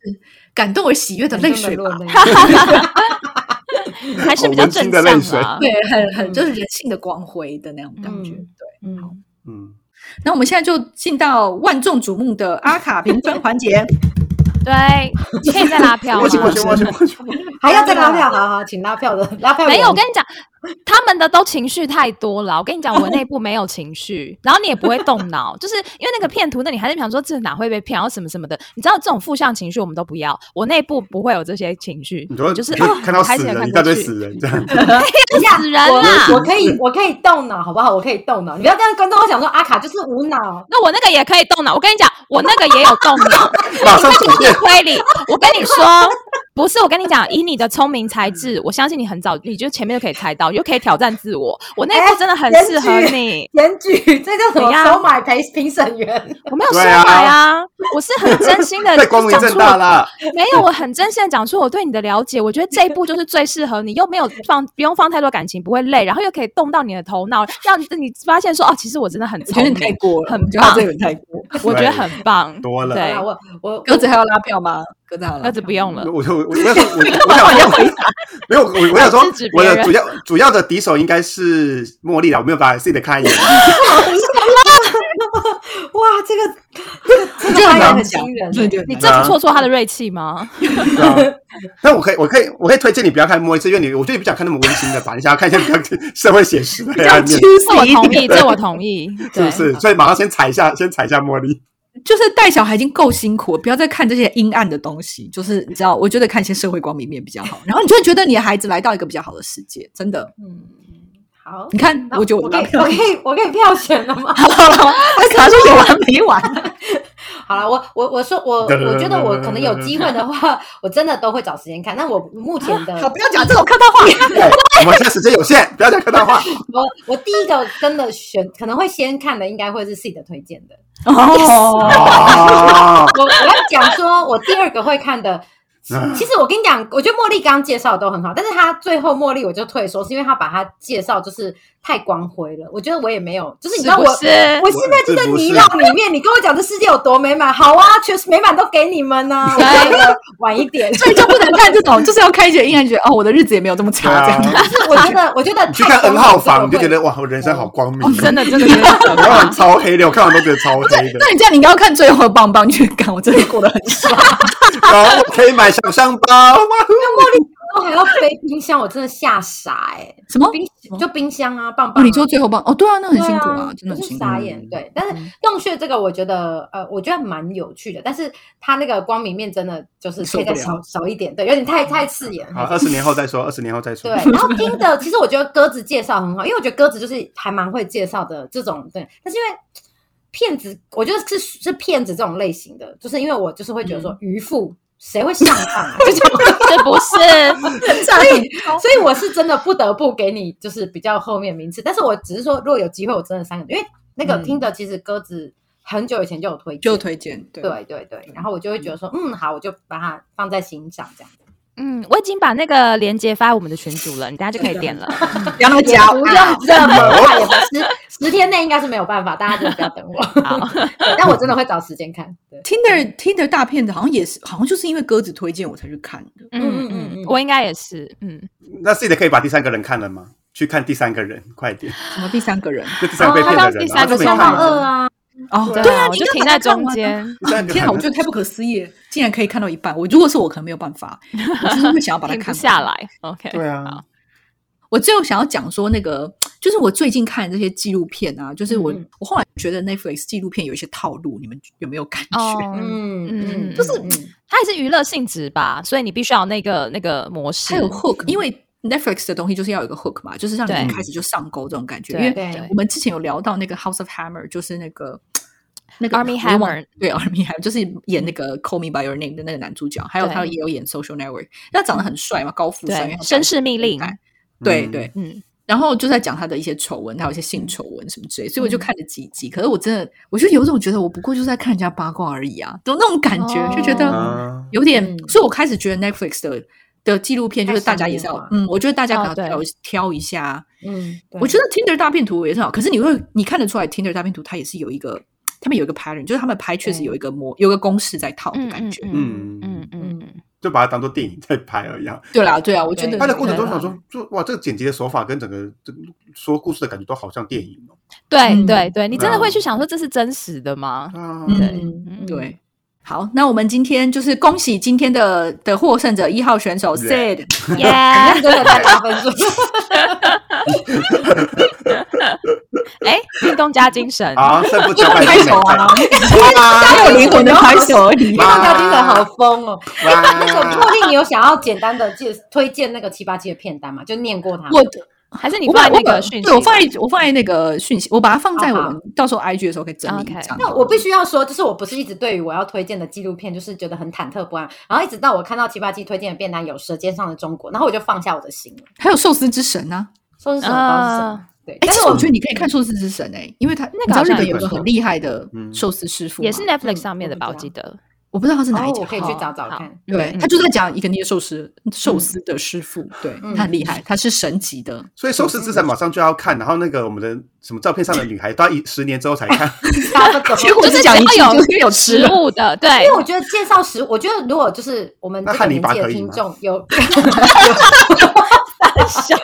感动而喜悦的泪水吧。[laughs] [laughs] [laughs] 还是比较正向的，对，很很就是人性的光辉的那种感觉，对，好，嗯，那我们现在就进到万众瞩目的阿卡评分环节。[laughs] 对，可以再拉票吗？还 [laughs] 要再拉票？好好，请拉票的拉票。没有，我跟你讲，[laughs] 他们的都情绪太多了。我跟你讲，我内部没有情绪，然后你也不会动脑，[laughs] 就是因为那个骗图，那你还是想说这哪会被骗，然后什么什么的。你知道这种负向情绪我们都不要，我内部不会有这些情绪。就是看到死人，一大堆死人这样。[laughs] 死人啊！我可以，我可以动脑，好不好？我可以动脑。你不要这样跟我讲说阿卡就是无脑。那我那个也可以动脑。我跟你讲，我那个也有动脑。马上推理。我跟你说，不是我跟你讲，[laughs] 以你的聪明才智，我相信你很早，你就前面就可以猜到，又可以挑战自我。我那一部真的很适合你，严举，这叫什么？收买陪评审员？我没有收买啊，我是很真心的讲出了，[laughs] 没有，我很真心的讲出我对你的了解。我觉得这一部就是最适合你，又没有放，[laughs] 不用放太多感情，不会累，然后又可以动到你的头脑，让你发现说，哦，其实我真的很聪明，太过了，很棒，这个太过，我觉得很棒，多了。对，我我鸽子还要拉票吗？鸽子好了，鸽子不用了。我我我我 [laughs] 我想说，没有，我我想说，我的主要主要的敌手应该是茉莉了。我没有把自己的看一眼。哇这个这个这个发言很惊人，对对，你这不挫挫他的锐气吗？但我可以，我可以，我可以推荐你不要看《末日》，因为你我觉得你不想看那么温馨的吧，你想要看一些比较社会写实的。这我同意，这我同意，是不是？所以马上先踩一下，先踩一下茉莉。就是带小孩已经够辛苦，不要再看这些阴暗的东西。就是你知道，我觉得看一些社会光明面比较好。然后你就会觉得你的孩子来到一个比较好的世界，真的。嗯，好。你看，我就我可以，我可以，我可以票选了吗？[laughs] [laughs] 好了，我卡说有完没完。好了，我我我说我我觉得我可能有机会的话，我真的都会找时间看。但我目前的好，不要讲这种客套话。[laughs] 我们现在时间有限，不要讲客套话。我我第一个真的选可能会先看的，应该会是 C 的推荐的。哦，我我要讲说，我第二个会看的。其实我跟你讲，我觉得茉莉刚刚介绍的都很好，但是她最后茉莉我就退缩，是因为她把她介绍就是太光辉了。我觉得我也没有，就是你知道我，我现在就在泥淖里面。你跟我讲这世界有多美满，好啊，全是美满都给你们呢。我晚一点，所以就不能看这种，就是要看一些阴暗，觉得哦，我的日子也没有这么差这样。但是我觉得，我觉得去看 N 号房，你就觉得哇，我人生好光明，真的真的 [laughs] 我看超黑的，我看完都觉得超黑的。那你这样，你应该要看最后的棒棒，你去看我真的过得很爽。[laughs] 然后可以买小香包。那茉莉都还要背冰箱，我真的吓傻哎！什么冰就冰箱啊，棒棒。你说最后棒哦，对啊，那很辛苦啊，真的很辛苦。傻眼对，但是洞穴这个我觉得呃，我觉得蛮有趣的，但是它那个光明面真的就是可以再少少一点，对，有点太太刺眼。好，二十年后再说，二十年后再说。对，然后听的其实我觉得鸽子介绍很好，因为我觉得鸽子就是还蛮会介绍的这种对，但是因为骗子，我觉得是是骗子这种类型的，就是因为我就是会觉得说渔夫。谁会上当啊？[laughs] 这这不是，[laughs] 所以所以我是真的不得不给你就是比较后面名次，但是我只是说，如果有机会，我真的三个，因为那个听的其实鸽子很久以前就有推荐，就推荐，对。对对，然后我就会觉得说，嗯，好，我就把它放在心上这样。嗯，我已经把那个链接发我们的群组了，你大家就可以点了。[laughs] 不要那么假，不用这么快，也不十十天内应该是没有办法，大家就不要等我。好，但我真的会找时间看。Tinder Tinder 大片的，好像也是，好像就是因为鸽子推荐我才去看的。嗯嗯嗯，我应该也是。嗯，那自己的可以把第三个人看了吗？去看第三个人，快点。什么第三个人？就第三个被骗的人。第三个双方二啊。哦，对啊，你就停在中间。[laughs] 天啊，我觉得太不可思议，竟然可以看到一半。我如果是我，可能没有办法，我就是会想要把它 [laughs] 看下来。OK，对啊。我最后想要讲说，那个就是我最近看这些纪录片啊，就是我我后来觉得 Netflix 纪录片有一些套路，你们有没有感觉？嗯嗯，就是它也是娱乐性质吧，所以你必须要那个那个模式，还有 hook，因为 Netflix 的东西就是要有一个 hook 嘛，就是让你一开始就上钩这种感觉。因为我们之前有聊到那个 House of Hammer，就是那个 [tsk] 那个 Army Hammer，对 Army Hammer，就是演那个 Call Me by Your Name 的那个男主角，还有他也有演 Social Network，他长得很帅嘛，高富帅，绅士命令。对对，嗯，然后就在讲他的一些丑闻，他有一些性丑闻什么之类，所以我就看了几集。可是我真的，我就有种觉得，我不过就是在看人家八卦而已啊，有那种感觉，就觉得有点。所以我开始觉得 Netflix 的的纪录片，就是大家也是要，嗯，我觉得大家可能要挑一下。嗯，我觉得 Tinder 大片图也是好，可是你会你看得出来，Tinder 大片图它也是有一个，他们有一个 pattern，就是他们拍确实有一个模，有个公式在套的感觉。嗯嗯嗯。就把它当做电影在拍而已。对啦，对啊，我觉得拍的过程中想说，就哇，这个剪辑的手法跟整个这个说故事的感觉都好像电影哦。对对对，你真的会去想说这是真实的吗？对对。好，那我们今天就是恭喜今天的的获胜者一号选手 Said，耶，真的在打分数。[laughs] 哎，运动加精神啊，胜负交拍手啊，加有灵魂的拍手而已。运动加精神好疯哦。那那个茉莉，你有想要简单的介推荐那个七八七的片单吗？就念过它。我 [laughs] 还是你放那个讯息？对我放在我放在那个讯息，我把它放在我们到时候 IG 的时候可以整理一下。那我必须要说，就是我不是一直对于我要推荐的纪录片，就是觉得很忐忑不安，然后一直到我看到七八七推荐的便当有《舌尖上的中国》，然后我就放下我的心了。还有寿司之神呢？寿司之神。对，但是我觉得你可以看寿司之神哎，因为他那个日本有个很厉害的寿司师傅，也是 Netflix 上面的吧？我记得。我不知道他是哪一家，我可以去找找看。对他就在讲一个捏寿司寿司的师傅，对他很厉害，他是神级的。所以寿司之神马上就要看，然后那个我们的什么照片上的女孩都要一十年之后才看。[laughs] 结果是讲一句就是有食物的，对。因为我觉得介绍食，我觉得如果就是我们这个年纪的听众有。[laughs] [laughs] 笑，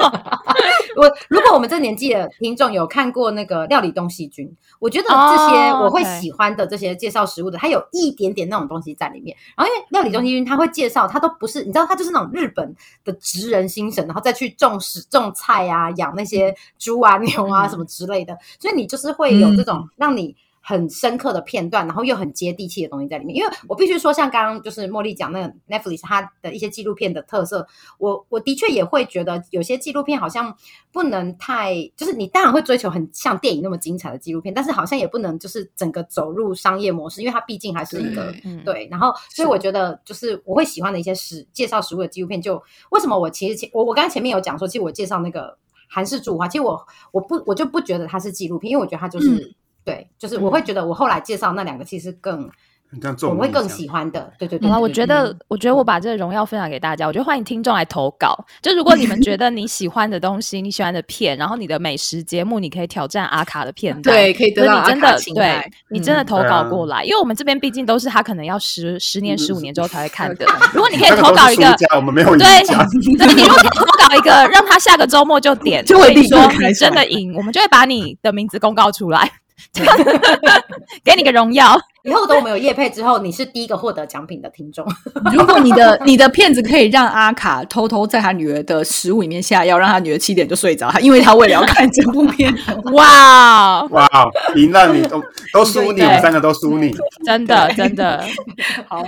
我如果我们这年纪的听众有看过那个《料理东西君》，我觉得这些我会喜欢的这些介绍食物的，它有一点点那种东西在里面。然后因为《料理东西君》他会介绍，他都不是你知道，他就是那种日本的职人精神，然后再去种食种菜啊，养那些猪啊牛啊什么之类的，所以你就是会有这种让你。很深刻的片段，然后又很接地气的东西在里面。因为我必须说，像刚刚就是茉莉讲那个 Netflix 它的一些纪录片的特色，我我的确也会觉得有些纪录片好像不能太，就是你当然会追求很像电影那么精彩的纪录片，但是好像也不能就是整个走入商业模式，因为它毕竟还是一个对。然后，所以我觉得就是我会喜欢的一些食介绍食物的纪录片，就为什么我其实前我我刚才前面有讲说，其实我介绍那个韩式煮花，其实我我不我就不觉得它是纪录片，因为我觉得它就是。对，就是我会觉得我后来介绍那两个其实更。我会更喜欢的，对对对。我觉得，我觉得我把这个荣耀分享给大家。我觉得欢迎听众来投稿。就如果你们觉得你喜欢的东西，[laughs] 你喜欢的片，然后你的美食节目，你可以挑战阿卡的片段，对，可以得到真的，对你真的投稿过来，因为我们这边毕竟都是他可能要十十年、十五年之后才会看的。如果你可以投稿一个，我们没有对，[laughs] 对，你如果可以投稿一个，让他下个周末就点，[laughs] 就会说你真的赢，我们就会把你的名字公告出来。哈哈哈哈 [laughs] 给你个荣耀。以后等我们有叶配之后，你是第一个获得奖品的听众。[laughs] 如果你的你的片子可以让阿卡偷偷在他女儿的食物里面下药，让他女儿七点就睡着，因为他为了要看这部片。[laughs] 哇哇，赢了你都都输你，我们三个都输你，真的真的。好，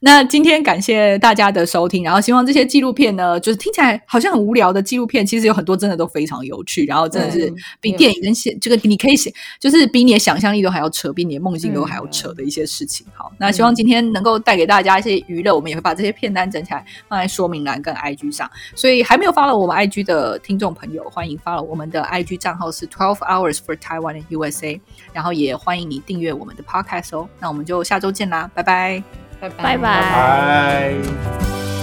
那今天感谢大家的收听，然后希望这些纪录片呢，就是听起来好像很无聊的纪录片，其实有很多真的都非常有趣，然后真的是比电影跟现这个你可以写，就是比你的想象力都还要扯，比你的梦境都还要扯。的一些事情，好，那希望今天能够带给大家一些娱乐，我们也会把这些片单整起来放在说明栏跟 IG 上，所以还没有发了我们 IG 的听众朋友，欢迎发了我们的 IG 账号是 Twelve Hours for Taiwan USA，然后也欢迎你订阅我们的 Podcast 哦，那我们就下周见啦，拜拜，拜拜。拜拜。